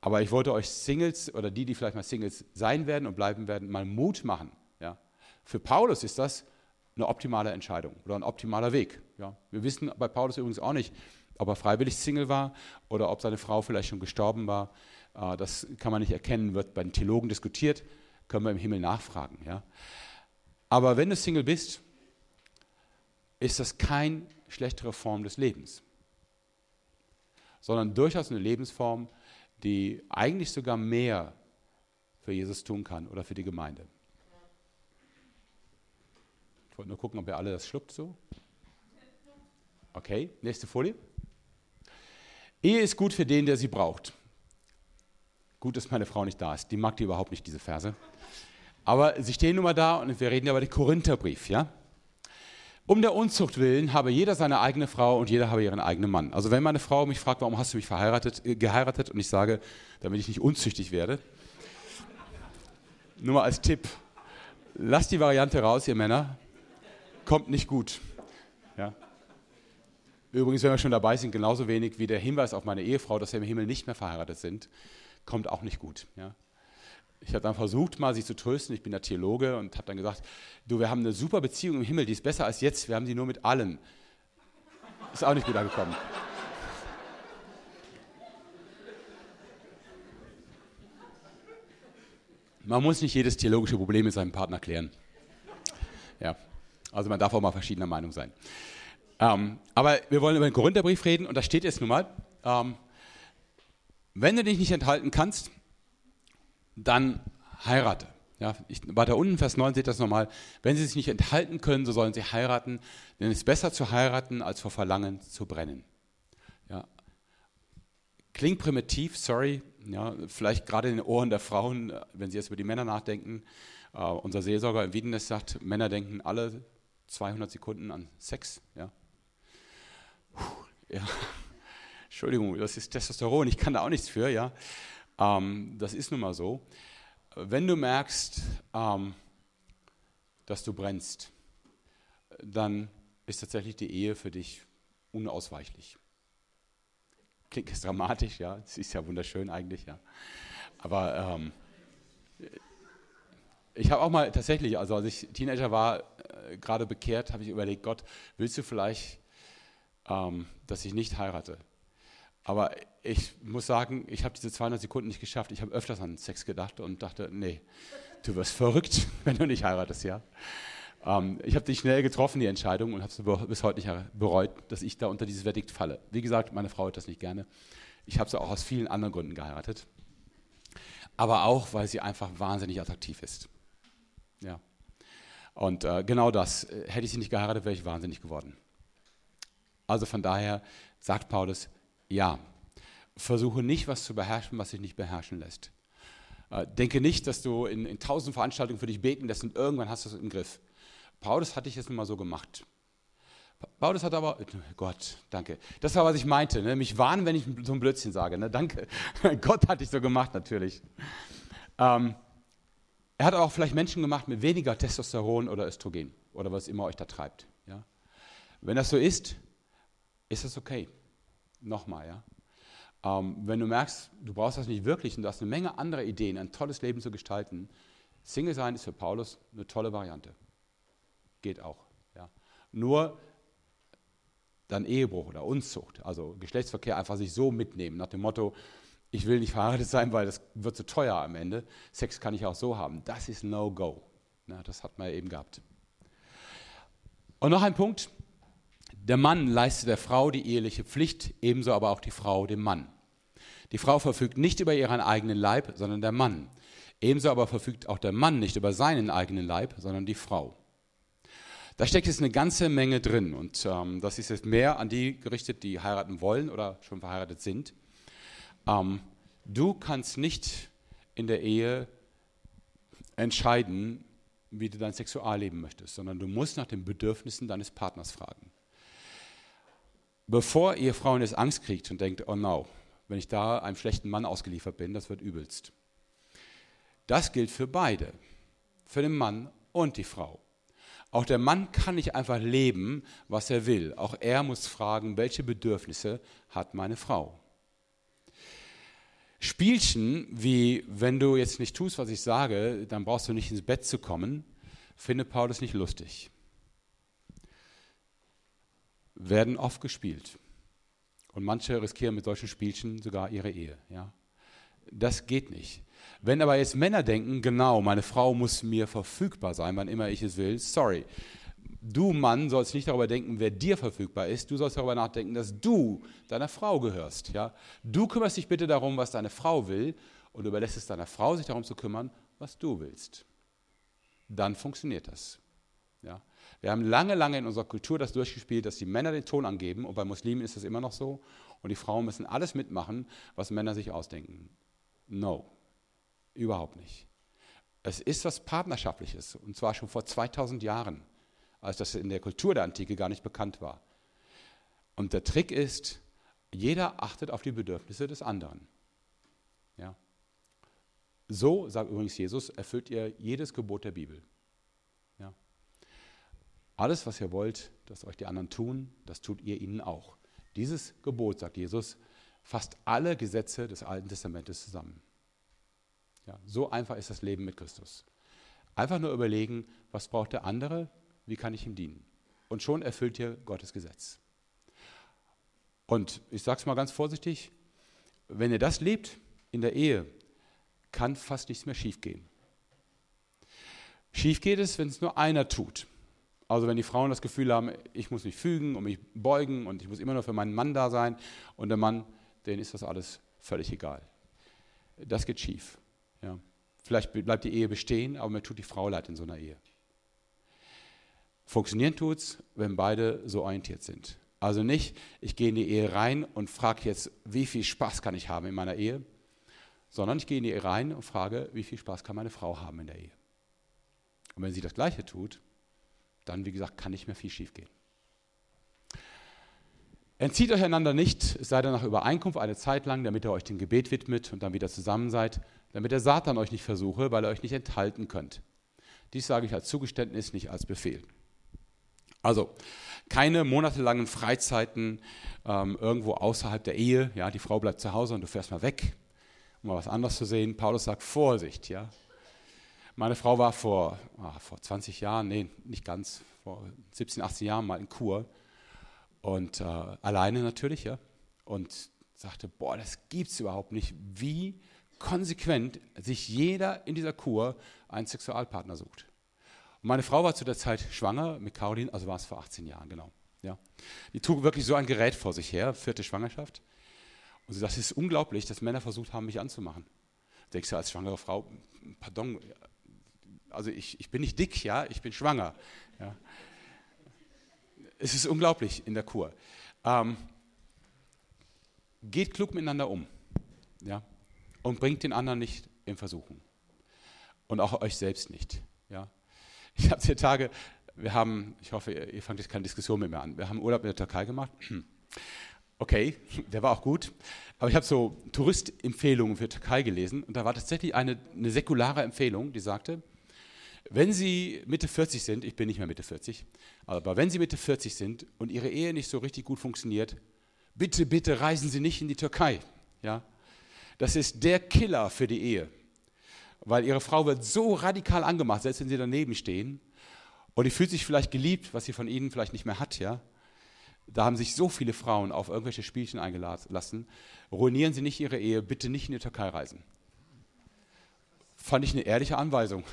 Aber ich wollte euch Singles oder die, die vielleicht mal Singles sein werden und bleiben werden, mal Mut machen. Ja. Für Paulus ist das eine optimale Entscheidung oder ein optimaler Weg. Ja. Wir wissen bei Paulus übrigens auch nicht, ob er freiwillig Single war oder ob seine Frau vielleicht schon gestorben war. Äh, das kann man nicht erkennen, wird bei den Theologen diskutiert, können wir im Himmel nachfragen. Ja. Aber wenn du Single bist, ist das keine schlechtere Form des Lebens, sondern durchaus eine Lebensform, die eigentlich sogar mehr für Jesus tun kann oder für die Gemeinde wollte nur gucken, ob ihr alle das schluckt so. Okay, nächste Folie. Ehe ist gut für den, der sie braucht. Gut, dass meine Frau nicht da ist. Die mag die überhaupt nicht, diese Verse. Aber sie stehen nun mal da und wir reden ja über den Korintherbrief, ja? Um der Unzucht willen habe jeder seine eigene Frau und jeder habe ihren eigenen Mann. Also wenn meine Frau mich fragt, warum hast du mich verheiratet, äh, geheiratet und ich sage, damit ich nicht unzüchtig werde, nur mal als Tipp, lasst die Variante raus, ihr Männer kommt nicht gut. Ja. Übrigens, wenn wir schon dabei sind, genauso wenig wie der Hinweis auf meine Ehefrau, dass wir im Himmel nicht mehr verheiratet sind, kommt auch nicht gut. Ja. Ich habe dann versucht, mal sie zu trösten. Ich bin der Theologe und habe dann gesagt: Du, wir haben eine super Beziehung im Himmel, die ist besser als jetzt. Wir haben sie nur mit allen. Ist auch nicht gut angekommen. Man muss nicht jedes theologische Problem mit seinem Partner klären. Ja. Also man darf auch mal verschiedener Meinung sein. Ähm, aber wir wollen über den Korintherbrief reden und da steht jetzt nun mal, ähm, wenn du dich nicht enthalten kannst, dann heirate. Ja, ich, weiter unten, Vers 9, seht das nochmal. Wenn sie sich nicht enthalten können, so sollen sie heiraten, denn es ist besser zu heiraten, als vor Verlangen zu brennen. Ja. Klingt primitiv, sorry, ja, vielleicht gerade in den Ohren der Frauen, wenn sie jetzt über die Männer nachdenken. Uh, unser Seelsorger im Wiedenest sagt, Männer denken alle 200 Sekunden an Sex. Ja. Puh, ja. Entschuldigung, das ist Testosteron, ich kann da auch nichts für. Ja. Um, das ist nun mal so. Wenn du merkst, ähm, dass du brennst, dann ist tatsächlich die Ehe für dich unausweichlich. Klingt jetzt dramatisch, ja, es ist ja wunderschön eigentlich, ja. Aber ähm, ich habe auch mal tatsächlich, also als ich Teenager war, äh, gerade bekehrt, habe ich überlegt, Gott, willst du vielleicht, ähm, dass ich nicht heirate? Aber ich muss sagen, ich habe diese 200 Sekunden nicht geschafft. Ich habe öfters an Sex gedacht und dachte, nee, du wirst verrückt, wenn du nicht heiratest, ja. Ähm, ich habe dich schnell getroffen, die Entscheidung, und habe es bis heute nicht bereut, dass ich da unter dieses Verdikt falle. Wie gesagt, meine Frau hat das nicht gerne. Ich habe sie auch aus vielen anderen Gründen geheiratet. Aber auch, weil sie einfach wahnsinnig attraktiv ist. Ja. Und äh, genau das, hätte ich sie nicht geheiratet, wäre ich wahnsinnig geworden. Also von daher sagt Paulus, ja, versuche nicht, was zu beherrschen, was sich nicht beherrschen lässt. Äh, denke nicht, dass du in, in tausend Veranstaltungen für dich beten lässt und irgendwann hast du es im Griff. Paulus hatte ich es nun mal so gemacht. Paulus hat aber, Gott, danke. Das war, was ich meinte. Ne? Mich warnen, wenn ich so ein Blödsinn sage. Ne? Danke. Gott hat dich so gemacht, natürlich. Ähm, er hat auch vielleicht Menschen gemacht mit weniger Testosteron oder Östrogen oder was immer euch da treibt. Ja? Wenn das so ist, ist das okay. Nochmal, ja. Ähm, wenn du merkst, du brauchst das nicht wirklich und du hast eine Menge anderer Ideen, ein tolles Leben zu gestalten, Single sein ist für Paulus eine tolle Variante. Geht auch. Ja. Nur dann Ehebruch oder Unzucht, also Geschlechtsverkehr einfach sich so mitnehmen, nach dem Motto, ich will nicht verheiratet sein, weil das wird zu teuer am Ende. Sex kann ich auch so haben. Das ist No-Go. Das hat man eben gehabt. Und noch ein Punkt, der Mann leistet der Frau die eheliche Pflicht, ebenso aber auch die Frau dem Mann. Die Frau verfügt nicht über ihren eigenen Leib, sondern der Mann. Ebenso aber verfügt auch der Mann nicht über seinen eigenen Leib, sondern die Frau. Da steckt jetzt eine ganze Menge drin und ähm, das ist jetzt mehr an die gerichtet, die heiraten wollen oder schon verheiratet sind. Ähm, du kannst nicht in der Ehe entscheiden, wie du dein Sexualleben möchtest, sondern du musst nach den Bedürfnissen deines Partners fragen bevor ihr Frauen jetzt Angst kriegt und denkt, oh no, wenn ich da einem schlechten Mann ausgeliefert bin, das wird übelst. Das gilt für beide, für den Mann und die Frau. Auch der Mann kann nicht einfach leben, was er will. Auch er muss fragen, welche Bedürfnisse hat meine Frau. Spielchen wie, wenn du jetzt nicht tust, was ich sage, dann brauchst du nicht ins Bett zu kommen, findet Paulus nicht lustig werden oft gespielt. Und manche riskieren mit solchen Spielchen sogar ihre Ehe. Ja? Das geht nicht. Wenn aber jetzt Männer denken, genau, meine Frau muss mir verfügbar sein, wann immer ich es will, sorry. Du Mann sollst nicht darüber denken, wer dir verfügbar ist. Du sollst darüber nachdenken, dass du deiner Frau gehörst. Ja? Du kümmerst dich bitte darum, was deine Frau will und überlässt es deiner Frau, sich darum zu kümmern, was du willst. Dann funktioniert das. Ja? Wir haben lange, lange in unserer Kultur das durchgespielt, dass die Männer den Ton angeben und bei Muslimen ist das immer noch so und die Frauen müssen alles mitmachen, was Männer sich ausdenken. No, überhaupt nicht. Es ist was Partnerschaftliches und zwar schon vor 2000 Jahren, als das in der Kultur der Antike gar nicht bekannt war. Und der Trick ist, jeder achtet auf die Bedürfnisse des anderen. Ja. So, sagt übrigens Jesus, erfüllt ihr jedes Gebot der Bibel. Alles, was ihr wollt, dass euch die anderen tun, das tut ihr ihnen auch. Dieses Gebot, sagt Jesus, fasst alle Gesetze des Alten Testamentes zusammen. Ja, so einfach ist das Leben mit Christus. Einfach nur überlegen, was braucht der andere, wie kann ich ihm dienen. Und schon erfüllt ihr Gottes Gesetz. Und ich sage es mal ganz vorsichtig, wenn ihr das lebt in der Ehe, kann fast nichts mehr schiefgehen. Schief geht es, wenn es nur einer tut. Also wenn die Frauen das Gefühl haben, ich muss mich fügen und mich beugen und ich muss immer nur für meinen Mann da sein und der Mann, denen ist das alles völlig egal. Das geht schief. Ja. Vielleicht bleibt die Ehe bestehen, aber mir tut die Frau leid in so einer Ehe. Funktionieren tut's, wenn beide so orientiert sind. Also nicht, ich gehe in die Ehe rein und frage jetzt, wie viel Spaß kann ich haben in meiner Ehe, sondern ich gehe in die Ehe rein und frage, wie viel Spaß kann meine Frau haben in der Ehe. Und wenn sie das Gleiche tut, dann, wie gesagt, kann nicht mehr viel schiefgehen. Entzieht euch einander nicht, es sei denn nach Übereinkunft eine Zeit lang, damit ihr euch dem Gebet widmet und dann wieder zusammen seid, damit der Satan euch nicht versuche, weil ihr euch nicht enthalten könnt. Dies sage ich als Zugeständnis, nicht als Befehl. Also, keine monatelangen Freizeiten ähm, irgendwo außerhalb der Ehe. Ja, die Frau bleibt zu Hause und du fährst mal weg, um mal was anderes zu sehen. Paulus sagt, Vorsicht, ja. Meine Frau war vor, ach, vor 20 Jahren, nee, nicht ganz, vor 17, 18 Jahren mal in Kur und äh, alleine natürlich, ja, und sagte, boah, das gibt's überhaupt nicht, wie konsequent sich jeder in dieser Kur einen Sexualpartner sucht. Und meine Frau war zu der Zeit schwanger mit Caroline, also war es vor 18 Jahren, genau. Ja. Die trug wirklich so ein Gerät vor sich her, vierte Schwangerschaft. Und sie sagt, es ist unglaublich, dass Männer versucht haben, mich anzumachen. Denkst du als schwangere Frau, pardon, also ich, ich bin nicht dick, ja, ich bin schwanger. Ja. Es ist unglaublich in der Kur. Ähm, geht klug miteinander um. Ja, und bringt den anderen nicht in Versuchung. Und auch euch selbst nicht. Ja. Ich habe vier Tage, wir haben, ich hoffe, ihr fangt jetzt keine Diskussion mit mir an, wir haben Urlaub in der Türkei gemacht. Okay, der war auch gut. Aber ich habe so Touristempfehlungen für Türkei gelesen und da war tatsächlich eine, eine säkulare Empfehlung, die sagte, wenn Sie Mitte 40 sind, ich bin nicht mehr Mitte 40, aber wenn Sie Mitte 40 sind und Ihre Ehe nicht so richtig gut funktioniert, bitte, bitte reisen Sie nicht in die Türkei. Ja? Das ist der Killer für die Ehe. Weil Ihre Frau wird so radikal angemacht, selbst wenn Sie daneben stehen. Und die fühlt sich vielleicht geliebt, was sie von Ihnen vielleicht nicht mehr hat. Ja? Da haben sich so viele Frauen auf irgendwelche Spielchen eingelassen. Ruinieren Sie nicht Ihre Ehe, bitte nicht in die Türkei reisen. Fand ich eine ehrliche Anweisung.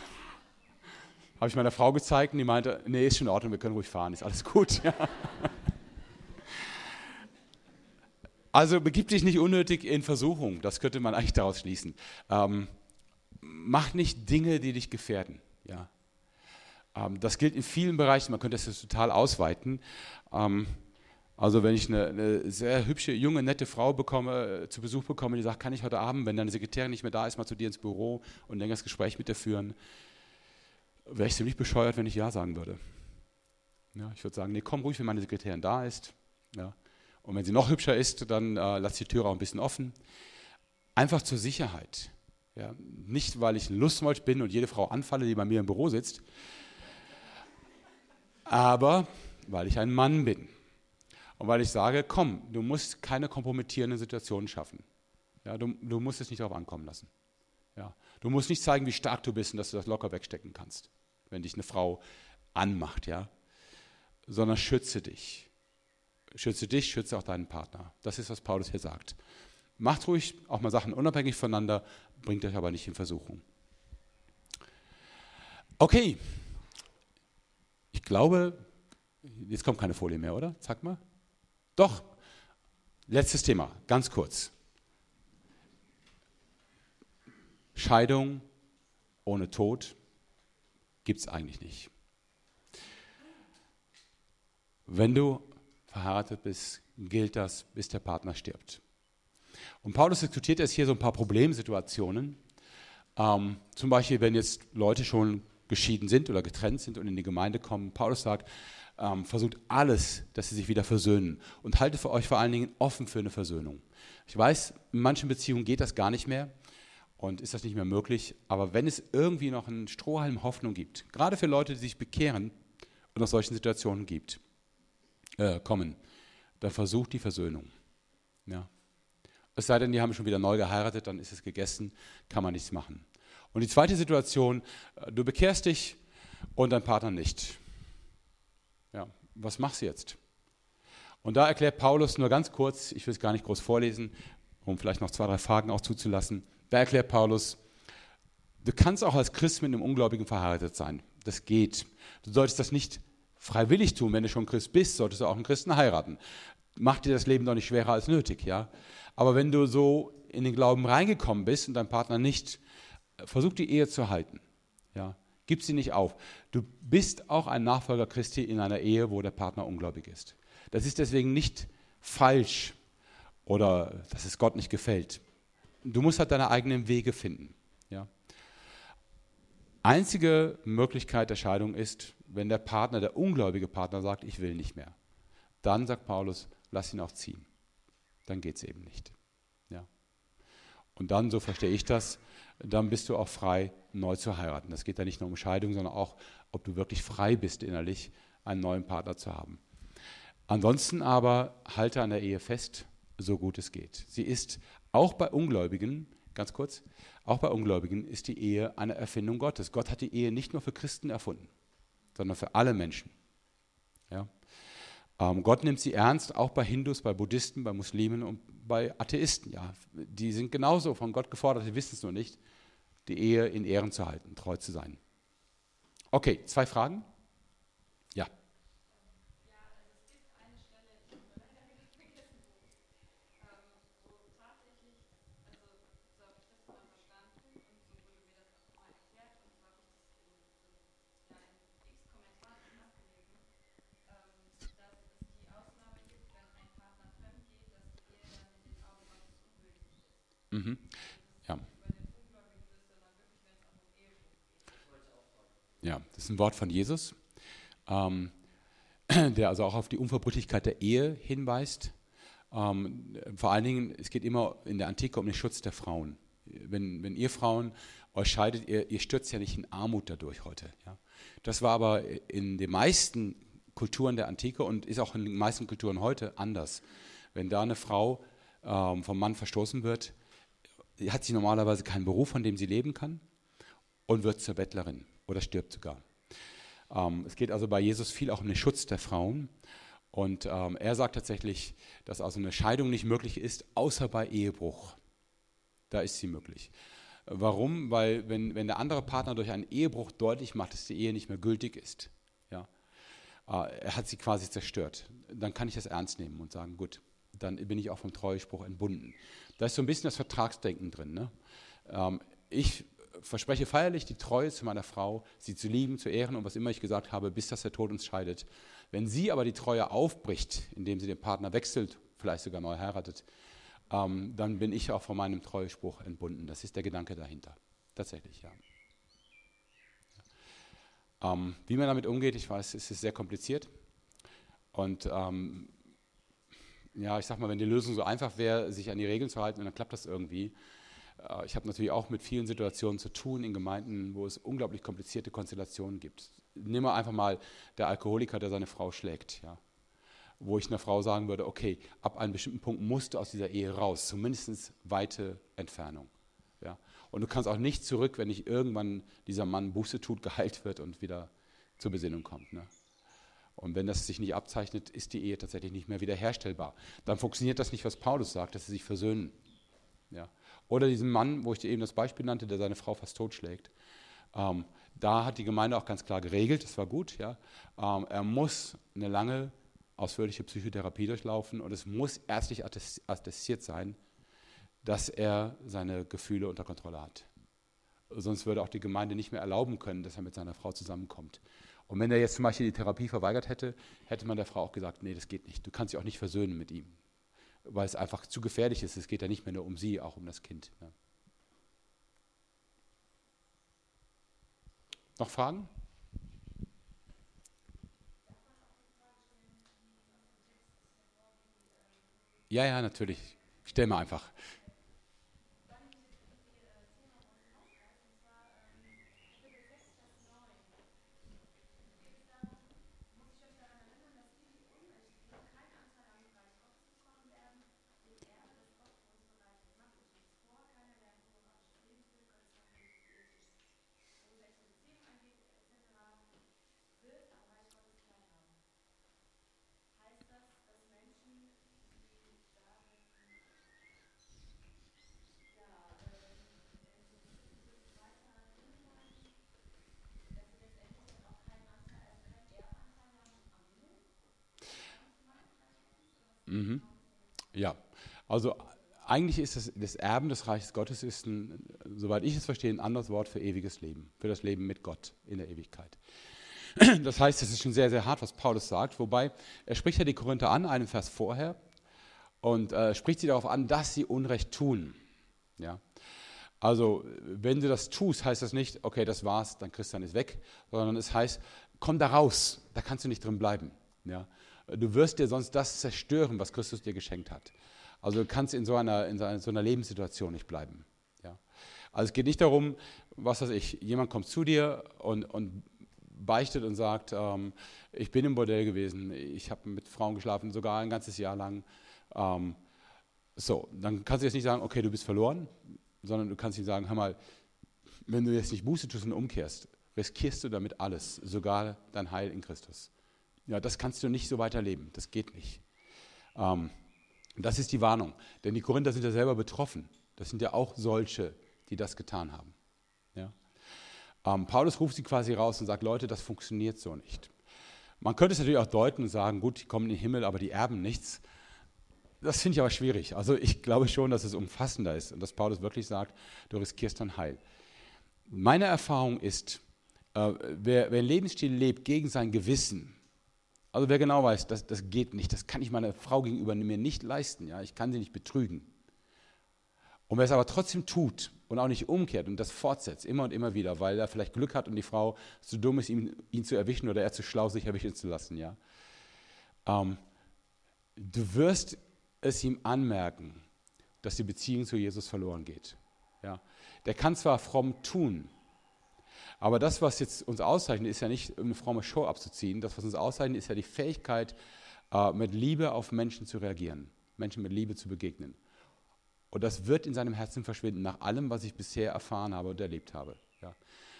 Habe ich meiner Frau gezeigt und die meinte, nee, ist schon in Ordnung, wir können ruhig fahren, ist alles gut. Ja. Also begib dich nicht unnötig in Versuchung, das könnte man eigentlich daraus schließen. Ähm, mach nicht Dinge, die dich gefährden. Ja. Ähm, das gilt in vielen Bereichen, man könnte das total ausweiten. Ähm, also wenn ich eine, eine, sehr hübsche, junge, nette Frau bekomme, äh, zu Besuch bekomme, die sagt, kann ich heute Abend, wenn deine Sekretärin nicht mehr da ist, mal zu dir ins Büro und ein längeres Gespräch mit dir führen, wäre ich ziemlich bescheuert, wenn ich Ja sagen würde. Ja, ich würde sagen, nee, komm ruhig, wenn meine Sekretärin da ist. Ja. Und wenn sie noch hübscher ist, dann äh, lass die Tür auch ein bisschen offen. Einfach zur Sicherheit. Ja. Nicht, weil ich ein Lustmolch bin und jede Frau anfalle, die bei mir im Büro sitzt, aber weil ich ein Mann bin. Und weil ich sage, komm, du musst keine kompromittierenden Situationen schaffen. Ja, du, du musst es nicht darauf ankommen lassen. Ja. Du musst nicht zeigen, wie stark du bist und dass du das locker wegstecken kannst wenn dich eine Frau anmacht, ja, sondern schütze dich. Schütze dich, schütze auch deinen Partner. Das ist, was Paulus hier sagt. Macht ruhig auch mal Sachen unabhängig voneinander, bringt euch aber nicht in Versuchung. Okay, ich glaube, jetzt kommt keine Folie mehr, oder? Zack mal. Doch, letztes Thema, ganz kurz. Scheidung ohne Tod gibt es eigentlich nicht. Wenn du verheiratet bist, gilt das, bis der Partner stirbt. Und Paulus diskutiert jetzt hier so ein paar Problemsituationen. Ähm, zum Beispiel, wenn jetzt Leute schon geschieden sind oder getrennt sind und in die Gemeinde kommen. Paulus sagt, ähm, versucht alles, dass sie sich wieder versöhnen und haltet für euch vor allen Dingen offen für eine Versöhnung. Ich weiß, in manchen Beziehungen geht das gar nicht mehr und ist das nicht mehr möglich. Aber wenn es irgendwie noch einen Strohhalm Hoffnung gibt, gerade für Leute, die sich bekehren und aus solchen Situationen gibt, äh, kommen, dann versucht die Versöhnung. Ja. Es sei denn, die haben schon wieder neu geheiratet, dann ist es gegessen, kann man nichts machen. Und die zweite Situation, äh, du bekehrst dich und dein Partner nicht. Ja, was machst du jetzt? Und da erklärt Paulus nur ganz kurz, ich will es gar nicht groß vorlesen, um vielleicht noch zwei, drei Fragen auch zuzulassen. Da erklärt Paulus, du kannst auch als Christ mit einem Ungläubigen verheiratet sein. Das geht. Du solltest das nicht freiwillig tun. Wenn du schon Christ bist, solltest du auch einen Christen heiraten. Macht dir das Leben doch nicht schwerer als nötig, ja. Aber wenn du so in den Glauben reingekommen bist und dein Partner nicht, versuch die Ehe zu halten. Ja, gib sie nicht auf. Du bist auch ein Nachfolger Christi in einer Ehe, wo der Partner ungläubig ist. Das ist deswegen nicht falsch oder dass es Gott nicht gefällt. Du musst halt deine eigenen Wege finden. Ja. Einzige Möglichkeit der Scheidung ist, wenn der Partner, der ungläubige Partner sagt, ich will nicht mehr. Dann sagt Paulus, lass ihn auch ziehen. Dann geht es eben nicht. Ja. Und dann, so verstehe ich das, dann bist du auch frei, neu zu heiraten. Das geht da nicht nur um Scheidung, sondern auch, ob du wirklich frei bist innerlich, einen neuen Partner zu haben. Ansonsten aber halte an der Ehe fest, so gut es geht. Sie ist auch bei Ungläubigen, ganz kurz, auch bei Ungläubigen ist die Ehe eine Erfindung Gottes. Gott hat die Ehe nicht nur für Christen erfunden, sondern für alle Menschen. Ja? Ähm, Gott nimmt sie ernst, auch bei Hindus, bei Buddhisten, bei Muslimen und bei Atheisten. Ja? Die sind genauso von Gott gefordert, sie wissen es nur nicht, die Ehe in Ehren zu halten, treu zu sein. Okay, zwei Fragen? Mhm. Ja. Ja, das ist ein Wort von Jesus, ähm, der also auch auf die Unverbrüchlichkeit der Ehe hinweist. Ähm, vor allen Dingen, es geht immer in der Antike um den Schutz der Frauen. Wenn, wenn ihr Frauen euch scheidet, ihr, ihr stürzt ja nicht in Armut dadurch heute. Ja? Das war aber in den meisten Kulturen der Antike und ist auch in den meisten Kulturen heute anders. Wenn da eine Frau ähm, vom Mann verstoßen wird, hat sie normalerweise keinen Beruf, von dem sie leben kann und wird zur Bettlerin oder stirbt sogar. Ähm, es geht also bei Jesus viel auch um den Schutz der Frauen. Und ähm, er sagt tatsächlich, dass also eine Scheidung nicht möglich ist, außer bei Ehebruch. Da ist sie möglich. Warum? Weil wenn, wenn der andere Partner durch einen Ehebruch deutlich macht, dass die Ehe nicht mehr gültig ist, ja, äh, er hat sie quasi zerstört, dann kann ich das ernst nehmen und sagen, gut, dann bin ich auch vom Treuespruch entbunden. Da ist so ein bisschen das Vertragsdenken drin. Ne? Ähm, ich verspreche feierlich die Treue zu meiner Frau, sie zu lieben, zu ehren und was immer ich gesagt habe, bis dass der Tod uns scheidet. Wenn sie aber die Treue aufbricht, indem sie den Partner wechselt, vielleicht sogar neu heiratet, ähm, dann bin ich auch von meinem Treuespruch entbunden. Das ist der Gedanke dahinter. Tatsächlich, ja. Ähm, wie man damit umgeht, ich weiß, es ist sehr kompliziert. Und ähm, ja, ich sag mal, wenn die Lösung so einfach wäre, sich an die Regeln zu halten, dann klappt das irgendwie. Äh, ich habe natürlich auch mit vielen Situationen zu tun in Gemeinden, wo es unglaublich komplizierte Konstellationen gibt. Nehmen wir einfach mal der Alkoholiker, der seine Frau schlägt. Ja. Wo ich einer Frau sagen würde, okay, ab einem bestimmten Punkt musst du aus dieser Ehe raus, zumindest weite Entfernung. Ja. Und du kannst auch nicht zurück, wenn nicht irgendwann dieser Mann Buße tut, geheilt wird und wieder zur Besinnung kommt. Ne? Und wenn das sich nicht abzeichnet, ist die Ehe tatsächlich nicht mehr wiederherstellbar. Dann funktioniert das nicht, was Paulus sagt, dass sie sich versöhnen. Ja. Oder diesen Mann, wo ich dir eben das Beispiel nannte, der seine Frau fast totschlägt. Ähm, da hat die Gemeinde auch ganz klar geregelt, das war gut. Ja. Ähm, er muss eine lange, ausführliche Psychotherapie durchlaufen und es muss ärztlich attestiert sein, dass er seine Gefühle unter Kontrolle hat. Sonst würde auch die Gemeinde nicht mehr erlauben können, dass er mit seiner Frau zusammenkommt. Und wenn er jetzt zum Beispiel die Therapie verweigert hätte, hätte man der Frau auch gesagt, nee, das geht nicht. Du kannst dich auch nicht versöhnen mit ihm, weil es einfach zu gefährlich ist. Es geht ja nicht mehr nur um sie, auch um das Kind. Ne? Noch Fragen? Ja, ja, natürlich. Stell mal einfach. Mhm. Ja, also eigentlich ist das, das Erben des Reiches Gottes, ist ein, soweit ich es verstehe, ein anderes Wort für ewiges Leben, für das Leben mit Gott in der Ewigkeit. Das heißt, es ist schon sehr, sehr hart, was Paulus sagt, wobei er spricht ja die Korinther an, einen Vers vorher, und äh, spricht sie darauf an, dass sie Unrecht tun. Ja? Also, wenn du das tust, heißt das nicht, okay, das war's, dann Christian ist weg, sondern es heißt, komm da raus, da kannst du nicht drin bleiben. Ja? Du wirst dir sonst das zerstören, was Christus dir geschenkt hat. Also du kannst in so einer, in so einer Lebenssituation nicht bleiben. Ja? Also es geht nicht darum, was weiß ich, jemand kommt zu dir und, und beichtet und sagt, ähm, ich bin im Bordell gewesen, ich habe mit Frauen geschlafen, sogar ein ganzes Jahr lang. Ähm, so, dann kannst du jetzt nicht sagen, okay, du bist verloren, sondern du kannst ihm sagen, hör mal, wenn du jetzt nicht Buße tust und umkehrst, riskierst du damit alles, sogar dein Heil in Christus. Ja, das kannst du nicht so weiterleben, das geht nicht. Ähm, das ist die Warnung, denn die Korinther sind ja selber betroffen. Das sind ja auch solche, die das getan haben. Ja? Ähm, Paulus ruft sie quasi raus und sagt, Leute, das funktioniert so nicht. Man könnte es natürlich auch deuten und sagen, gut, die kommen in den Himmel, aber die erben nichts. Das finde ich aber schwierig. Also ich glaube schon, dass es umfassender ist und dass Paulus wirklich sagt, du riskierst dein Heil. Meine Erfahrung ist, äh, wer, wer Lebensstil lebt gegen sein Gewissen, also wer genau weiß, das, das geht nicht, das kann ich meiner Frau gegenüber mir nicht leisten, ja, ich kann sie nicht betrügen. Und wer es aber trotzdem tut und auch nicht umkehrt und das fortsetzt, immer und immer wieder, weil er vielleicht Glück hat und die Frau zu dumm ist, ihn, ihn zu erwischen oder er zu schlau, sich erwischen zu lassen, ja. Ähm, du wirst es ihm anmerken, dass die Beziehung zu Jesus verloren geht. Ja. Der kann zwar fromm tun, aber das, was jetzt uns auszeichnet, ist ja nicht, eine fromme Show abzuziehen. Das, was uns auszeichnet, ist ja die Fähigkeit, äh, mit Liebe auf Menschen zu reagieren, Menschen mit Liebe zu begegnen. Und das wird in seinem Herzen verschwinden, nach allem, was ich bisher erfahren habe und erlebt habe. Ja.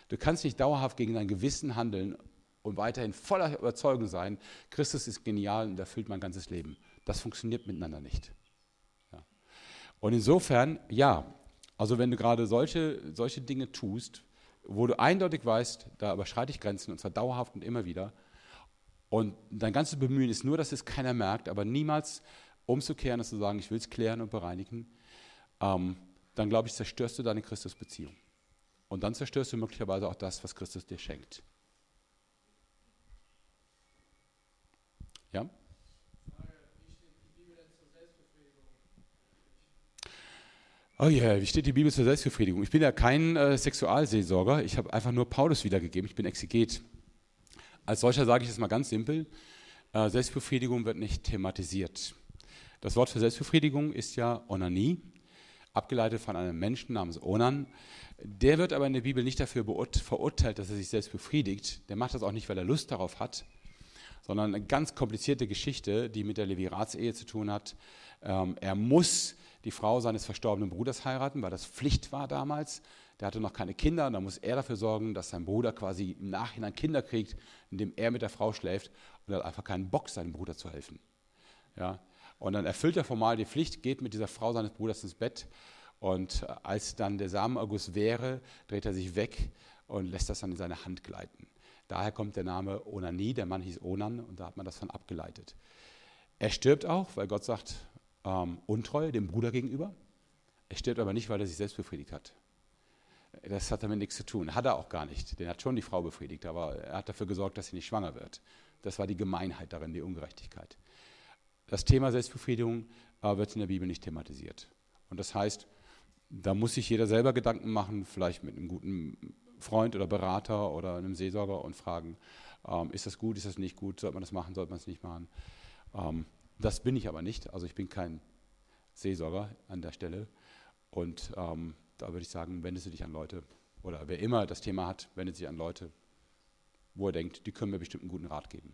Du kannst nicht dauerhaft gegen dein Gewissen handeln und weiterhin voller Überzeugung sein, Christus ist genial und erfüllt mein ganzes Leben. Das funktioniert miteinander nicht. Ja. Und insofern, ja, also wenn du gerade solche, solche Dinge tust, wo du eindeutig weißt, da überschreite ich Grenzen und zwar dauerhaft und immer wieder. Und dein ganzes Bemühen ist nur, dass es keiner merkt, aber niemals umzukehren und zu sagen, ich will es klären und bereinigen, ähm, dann glaube ich, zerstörst du deine Christusbeziehung. Und dann zerstörst du möglicherweise auch das, was Christus dir schenkt. Ja? Oh ja, yeah, wie steht die Bibel zur Selbstbefriedigung? Ich bin ja kein äh, Sexualseelsorger, ich habe einfach nur Paulus wiedergegeben, ich bin Exeget. Als solcher sage ich es mal ganz simpel, äh, Selbstbefriedigung wird nicht thematisiert. Das Wort für Selbstbefriedigung ist ja Onanie, abgeleitet von einem Menschen namens Onan. Der wird aber in der Bibel nicht dafür verurteilt, dass er sich selbst befriedigt. Der macht das auch nicht, weil er Lust darauf hat, sondern eine ganz komplizierte Geschichte, die mit der Leviratsehe zu tun hat. Ähm, er muss die Frau seines verstorbenen Bruders heiraten, weil das Pflicht war damals. Der hatte noch keine Kinder und da muss er dafür sorgen, dass sein Bruder quasi im Nachhinein Kinder kriegt, indem er mit der Frau schläft und er hat einfach keinen Bock, seinem Bruder zu helfen. Ja? Und dann erfüllt er formal die Pflicht, geht mit dieser Frau seines Bruders ins Bett und als dann der Samenerguss wäre, dreht er sich weg und lässt das dann in seine Hand gleiten. Daher kommt der Name Onanie, der Mann hieß Onan und da hat man das von abgeleitet. Er stirbt auch, weil Gott sagt, ähm, untreu dem Bruder gegenüber. Er stirbt aber nicht, weil er sich selbst befriedigt hat. Das hat damit nichts zu tun. Hat er auch gar nicht. Den hat schon die Frau befriedigt, aber er hat dafür gesorgt, dass sie nicht schwanger wird. Das war die Gemeinheit darin, die Ungerechtigkeit. Das Thema Selbstbefriedigung äh, wird in der Bibel nicht thematisiert. Und das heißt, da muss sich jeder selber Gedanken machen, vielleicht mit einem guten Freund oder Berater oder einem Seelsorger und fragen, ähm, ist das gut, ist das nicht gut, sollte man das machen, sollte man es nicht machen. Ähm, das bin ich aber nicht. Also ich bin kein Seelsorger an der Stelle. Und ähm, da würde ich sagen, wendest du dich an Leute, oder wer immer das Thema hat, wendet sich an Leute, wo er denkt, die können mir bestimmt einen guten Rat geben.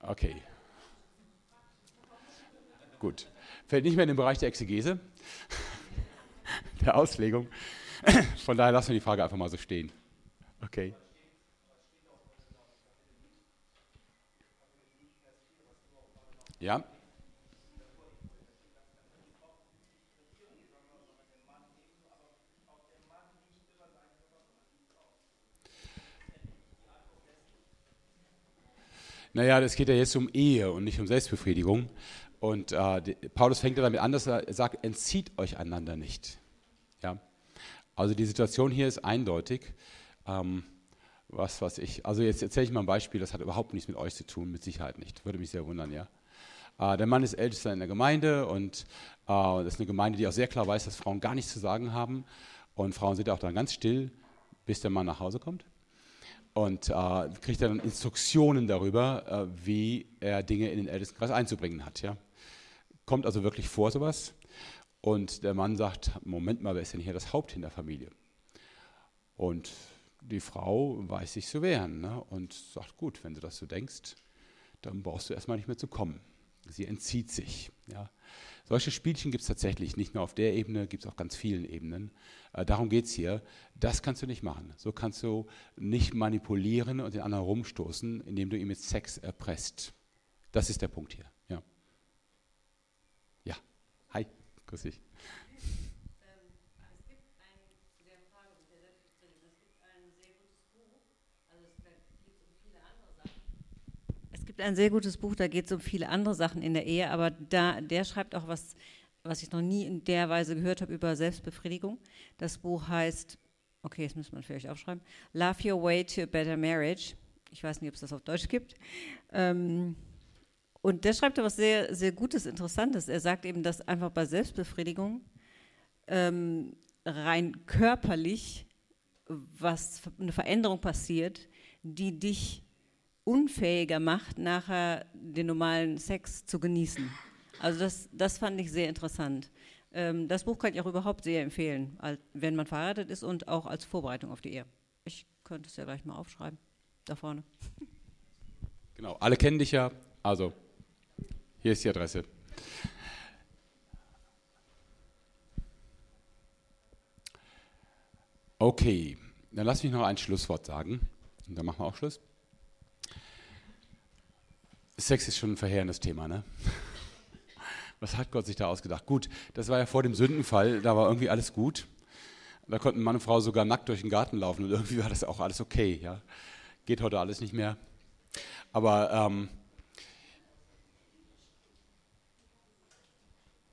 Okay. Gut. Fällt nicht mehr in den Bereich der Exegese, der Auslegung. Von daher lassen wir die Frage einfach mal so stehen. Okay. Ja. Naja, das geht ja jetzt um Ehe und nicht um Selbstbefriedigung. Und äh, Paulus fängt ja damit an, dass er sagt, entzieht euch einander nicht. Also die Situation hier ist eindeutig. Ähm, was, was ich, also jetzt erzähle ich mal ein Beispiel, das hat überhaupt nichts mit euch zu tun, mit Sicherheit nicht. Würde mich sehr wundern, ja. Äh, der Mann ist ältester in der Gemeinde und äh, das ist eine Gemeinde, die auch sehr klar weiß, dass Frauen gar nichts zu sagen haben. Und Frauen sind auch dann ganz still, bis der Mann nach Hause kommt. Und äh, kriegt dann Instruktionen darüber, äh, wie er Dinge in den Ältestenkreis einzubringen hat. Ja. Kommt also wirklich vor sowas. Und der Mann sagt, Moment mal, wer ist denn hier das Haupt in der Familie? Und die Frau weiß sich zu wehren ne? und sagt, gut, wenn du das so denkst, dann brauchst du erstmal nicht mehr zu kommen. Sie entzieht sich. Ja. Solche Spielchen gibt es tatsächlich, nicht nur auf der Ebene, gibt es auf ganz vielen Ebenen. Äh, darum geht es hier. Das kannst du nicht machen. So kannst du nicht manipulieren und den anderen rumstoßen, indem du ihn mit Sex erpresst. Das ist der Punkt hier. Ja. Ja. Hi, grüß dich. gibt ein sehr gutes Buch, da geht es um viele andere Sachen in der Ehe, aber da, der schreibt auch was, was ich noch nie in der Weise gehört habe über Selbstbefriedigung. Das Buch heißt, okay, das müssen wir vielleicht aufschreiben, Love Your Way to a Better Marriage. Ich weiß nicht, ob es das auf Deutsch gibt. Ähm, und der schreibt da was sehr, sehr Gutes, Interessantes. Er sagt eben, dass einfach bei Selbstbefriedigung ähm, rein körperlich was eine Veränderung passiert, die dich unfähiger macht, nachher den normalen Sex zu genießen. Also das, das fand ich sehr interessant. Ähm, das Buch kann ich auch überhaupt sehr empfehlen, wenn man verheiratet ist und auch als Vorbereitung auf die Ehe. Ich könnte es ja gleich mal aufschreiben, da vorne. Genau, alle kennen dich ja, also hier ist die Adresse. Okay, dann lass mich noch ein Schlusswort sagen und dann machen wir auch Schluss. Sex ist schon ein verheerendes Thema, ne? Was hat Gott sich da ausgedacht? Gut, das war ja vor dem Sündenfall, da war irgendwie alles gut. Da konnten Mann und Frau sogar nackt durch den Garten laufen und irgendwie war das auch alles okay. Ja? Geht heute alles nicht mehr. Aber ähm,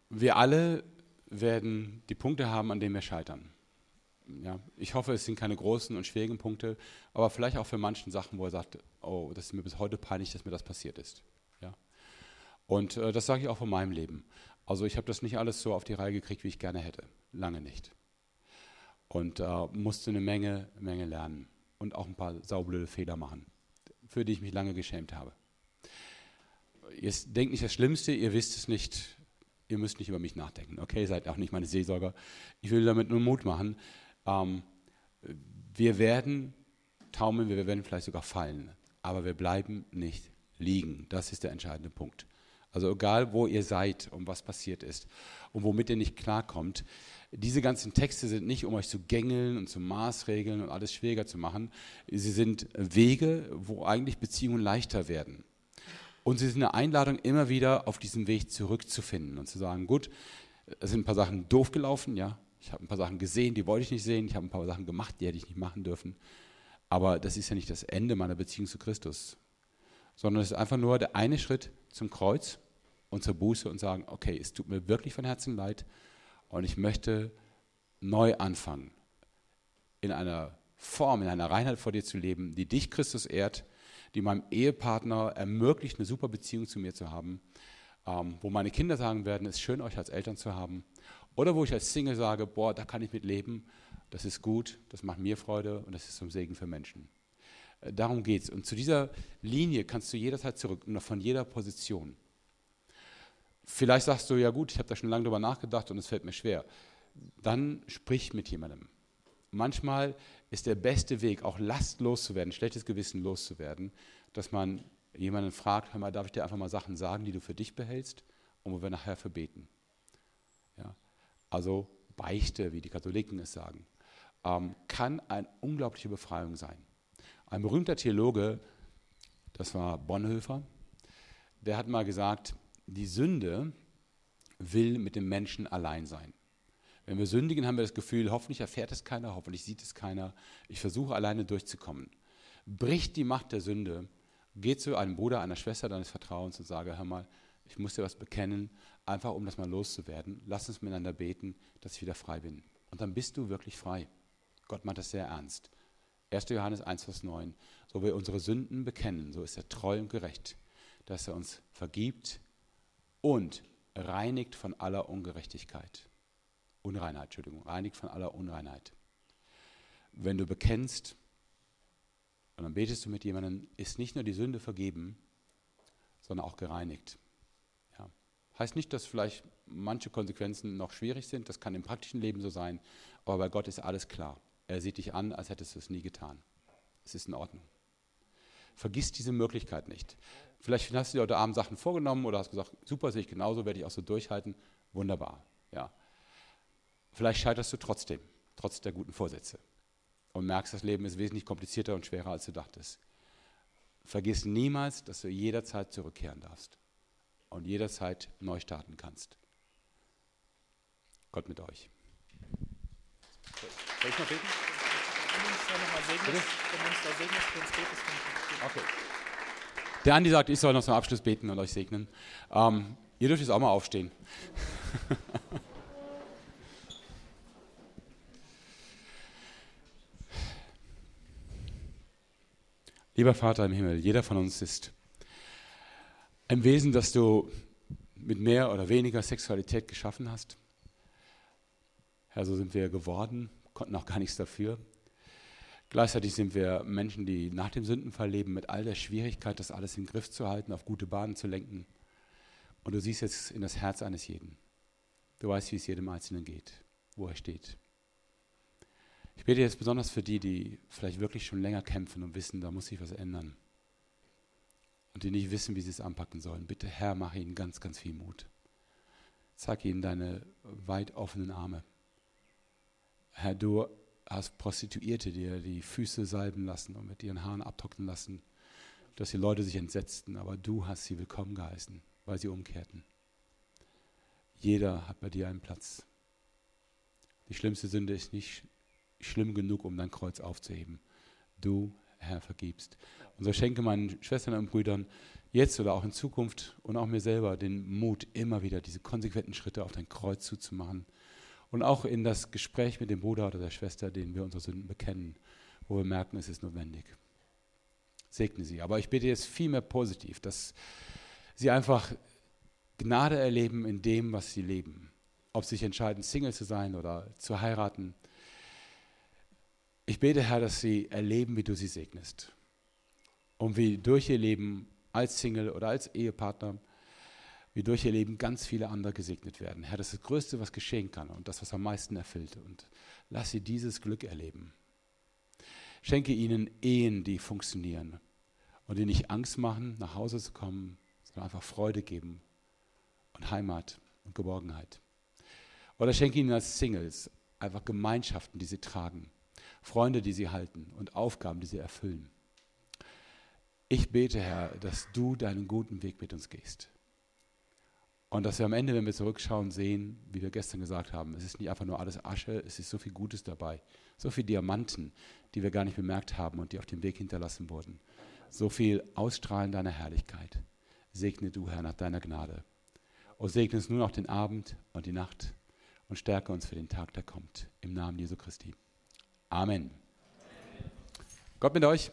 wir alle werden die Punkte haben, an denen wir scheitern. Ja, ich hoffe, es sind keine großen und schwierigen Punkte, aber vielleicht auch für manchen Sachen, wo er sagt, oh, das ist mir bis heute peinlich, dass mir das passiert ist. Ja? Und äh, das sage ich auch von meinem Leben. Also ich habe das nicht alles so auf die Reihe gekriegt, wie ich gerne hätte. Lange nicht. Und äh, musste eine Menge, Menge lernen und auch ein paar saublöde Fehler machen, für die ich mich lange geschämt habe. Ihr denkt nicht das Schlimmste, ihr wisst es nicht, ihr müsst nicht über mich nachdenken. Okay, seid auch nicht meine Seelsorger. Ich will damit nur Mut machen. Ähm, wir werden taumeln, wir werden vielleicht sogar fallen, aber wir bleiben nicht liegen. Das ist der entscheidende Punkt. Also egal, wo ihr seid und was passiert ist und womit ihr nicht klarkommt, diese ganzen Texte sind nicht, um euch zu gängeln und zu maßregeln und alles schwieriger zu machen. Sie sind Wege, wo eigentlich Beziehungen leichter werden. Und sie sind eine Einladung, immer wieder auf diesen Weg zurückzufinden und zu sagen, gut, es sind ein paar Sachen doof gelaufen, ja, ich habe ein paar Sachen gesehen, die wollte ich nicht sehen. Ich habe ein paar Sachen gemacht, die hätte ich nicht machen dürfen. Aber das ist ja nicht das Ende meiner Beziehung zu Christus, sondern es ist einfach nur der eine Schritt zum Kreuz und zur Buße und sagen, okay, es tut mir wirklich von Herzen leid und ich möchte neu anfangen, in einer Form, in einer Reinheit vor dir zu leben, die dich, Christus, ehrt, die meinem Ehepartner ermöglicht, eine super Beziehung zu mir zu haben, ähm, wo meine Kinder sagen werden, es ist schön, euch als Eltern zu haben oder wo ich als Single sage, boah, da kann ich mit leben, das ist gut, das macht mir Freude und das ist zum Segen für Menschen. Äh, darum geht es. Und zu dieser Linie kannst du jederzeit zurück von jeder Position. Vielleicht sagst du, ja gut, ich habe da schon lange drüber nachgedacht und es fällt mir schwer. Dann sprich mit jemandem. Manchmal ist der beste Weg, auch Last loszuwerden, schlechtes Gewissen loszuwerden, dass man jemanden fragt, hör mal, darf ich dir einfach mal Sachen sagen, die du für dich behältst und wo wir nachher verbeten. Ja also Beichte, wie die Katholiken es sagen, ähm, kann eine unglaubliche Befreiung sein. Ein berühmter Theologe, das war Bonhoeffer, der hat mal gesagt, die Sünde will mit dem Menschen allein sein. Wenn wir sündigen, haben wir das Gefühl, hoffentlich erfährt es keiner, hoffentlich sieht es keiner. Ich versuche alleine durchzukommen. Bricht die Macht der Sünde, Geh zu einem Bruder, einer Schwester deines Vertrauens und sage, hör mal, ich muss dir was bekennen, einfach um das mal loszuwerden. Lass uns miteinander beten, dass ich wieder frei bin. Und dann bist du wirklich frei. Gott meint das sehr ernst. 1. Johannes 1, Vers 9. So wir unsere Sünden bekennen, so ist er treu und gerecht, dass er uns vergibt und reinigt von aller Ungerechtigkeit. Unreinheit, Entschuldigung, reinigt von aller Unreinheit. Wenn du bekennst und dann betest du mit jemandem, ist nicht nur die Sünde vergeben, sondern auch gereinigt. Ja. Heißt nicht, dass vielleicht manche Konsequenzen noch schwierig sind, das kann im praktischen Leben so sein, aber bei Gott ist alles klar. Er sieht dich an, als hättest du es nie getan. Es ist in Ordnung. Vergiss diese Möglichkeit nicht. Vielleicht hast du dir heute Abend Sachen vorgenommen oder hast gesagt, super, sehe ich genauso, werde ich auch so durchhalten. Wunderbar. Ja. Vielleicht scheiterst du trotzdem, trotz der guten Vorsätze. Und merkst, das Leben ist wesentlich komplizierter und schwerer, als du dachtest. Vergiss niemals, dass du jederzeit zurückkehren darfst und jederzeit neu starten kannst. Gott mit euch. Soll ich noch beten? Wenn du uns da nochmal segnest, wenn du uns da segnest, für uns betest, Okay. Der Andi sagt, ich soll noch zum Abschluss beten und euch segnen. Ähm, ihr dürft jetzt auch mal aufstehen. Lieber Vater im Himmel, jeder von uns ist ein Wesen, das du mit mehr oder weniger Sexualität geschaffen hast. Herr, so sind wir geworden, konnten auch gar nichts dafür. Gleichzeitig sind wir Menschen, die nach dem Sündenfall leben, mit all der Schwierigkeit, das alles im Griff zu halten, auf gute Bahnen zu lenken. Und du siehst jetzt in das Herz eines jeden. Du weißt, wie es jedem Einzelnen geht, wo er steht. Ich bete jetzt besonders für die, die vielleicht wirklich schon länger kämpfen und wissen, da muss sich was ändern. Und die nicht wissen, wie sie es anpacken sollen. Bitte, Herr, mach ihnen ganz, ganz viel Mut. Zeig ihnen deine weit offenen Arme. Herr, du hast Prostituierte dir die Füße salben lassen und mit ihren Haaren abtrocknen lassen, dass die Leute sich entsetzten, aber du hast sie willkommen geheißen, weil sie umkehrten. Jeder hat bei dir einen Platz. Die schlimmste Sünde ist nicht schlimm genug, um dein Kreuz aufzuheben. Du, Herr, vergibst. Und so schenke meinen Schwestern und Brüdern jetzt oder auch in Zukunft und auch mir selber den Mut, immer wieder diese konsequenten Schritte auf dein Kreuz zuzumachen. Und auch in das Gespräch mit dem Bruder oder der Schwester, denen wir unsere Sünden bekennen, wo wir merken, es ist notwendig. Segne sie. Aber ich bitte jetzt vielmehr positiv, dass sie einfach Gnade erleben in dem, was sie leben. Ob sie sich entscheiden, Single zu sein oder zu heiraten ich bete, Herr, dass sie erleben, wie du sie segnest. Und wie durch ihr Leben als Single oder als Ehepartner, wie durch ihr Leben ganz viele andere gesegnet werden. Herr, das ist das Größte, was geschehen kann und das, was am meisten erfüllt. Und lass sie dieses Glück erleben. Schenke ihnen Ehen, die funktionieren und die nicht Angst machen, nach Hause zu kommen, sondern einfach Freude geben und Heimat und Geborgenheit. Oder schenke ihnen als Singles einfach Gemeinschaften, die sie tragen Freunde, die sie halten und Aufgaben, die sie erfüllen. Ich bete, Herr, dass du deinen guten Weg mit uns gehst. Und dass wir am Ende, wenn wir zurückschauen, sehen, wie wir gestern gesagt haben, es ist nicht einfach nur alles Asche, es ist so viel Gutes dabei. So viele Diamanten, die wir gar nicht bemerkt haben und die auf dem Weg hinterlassen wurden. So viel Ausstrahlen deiner Herrlichkeit. Segne du, Herr, nach deiner Gnade. Und segne uns nun auch den Abend und die Nacht und stärke uns für den Tag, der kommt. Im Namen Jesu Christi. Amen. Gott mit euch.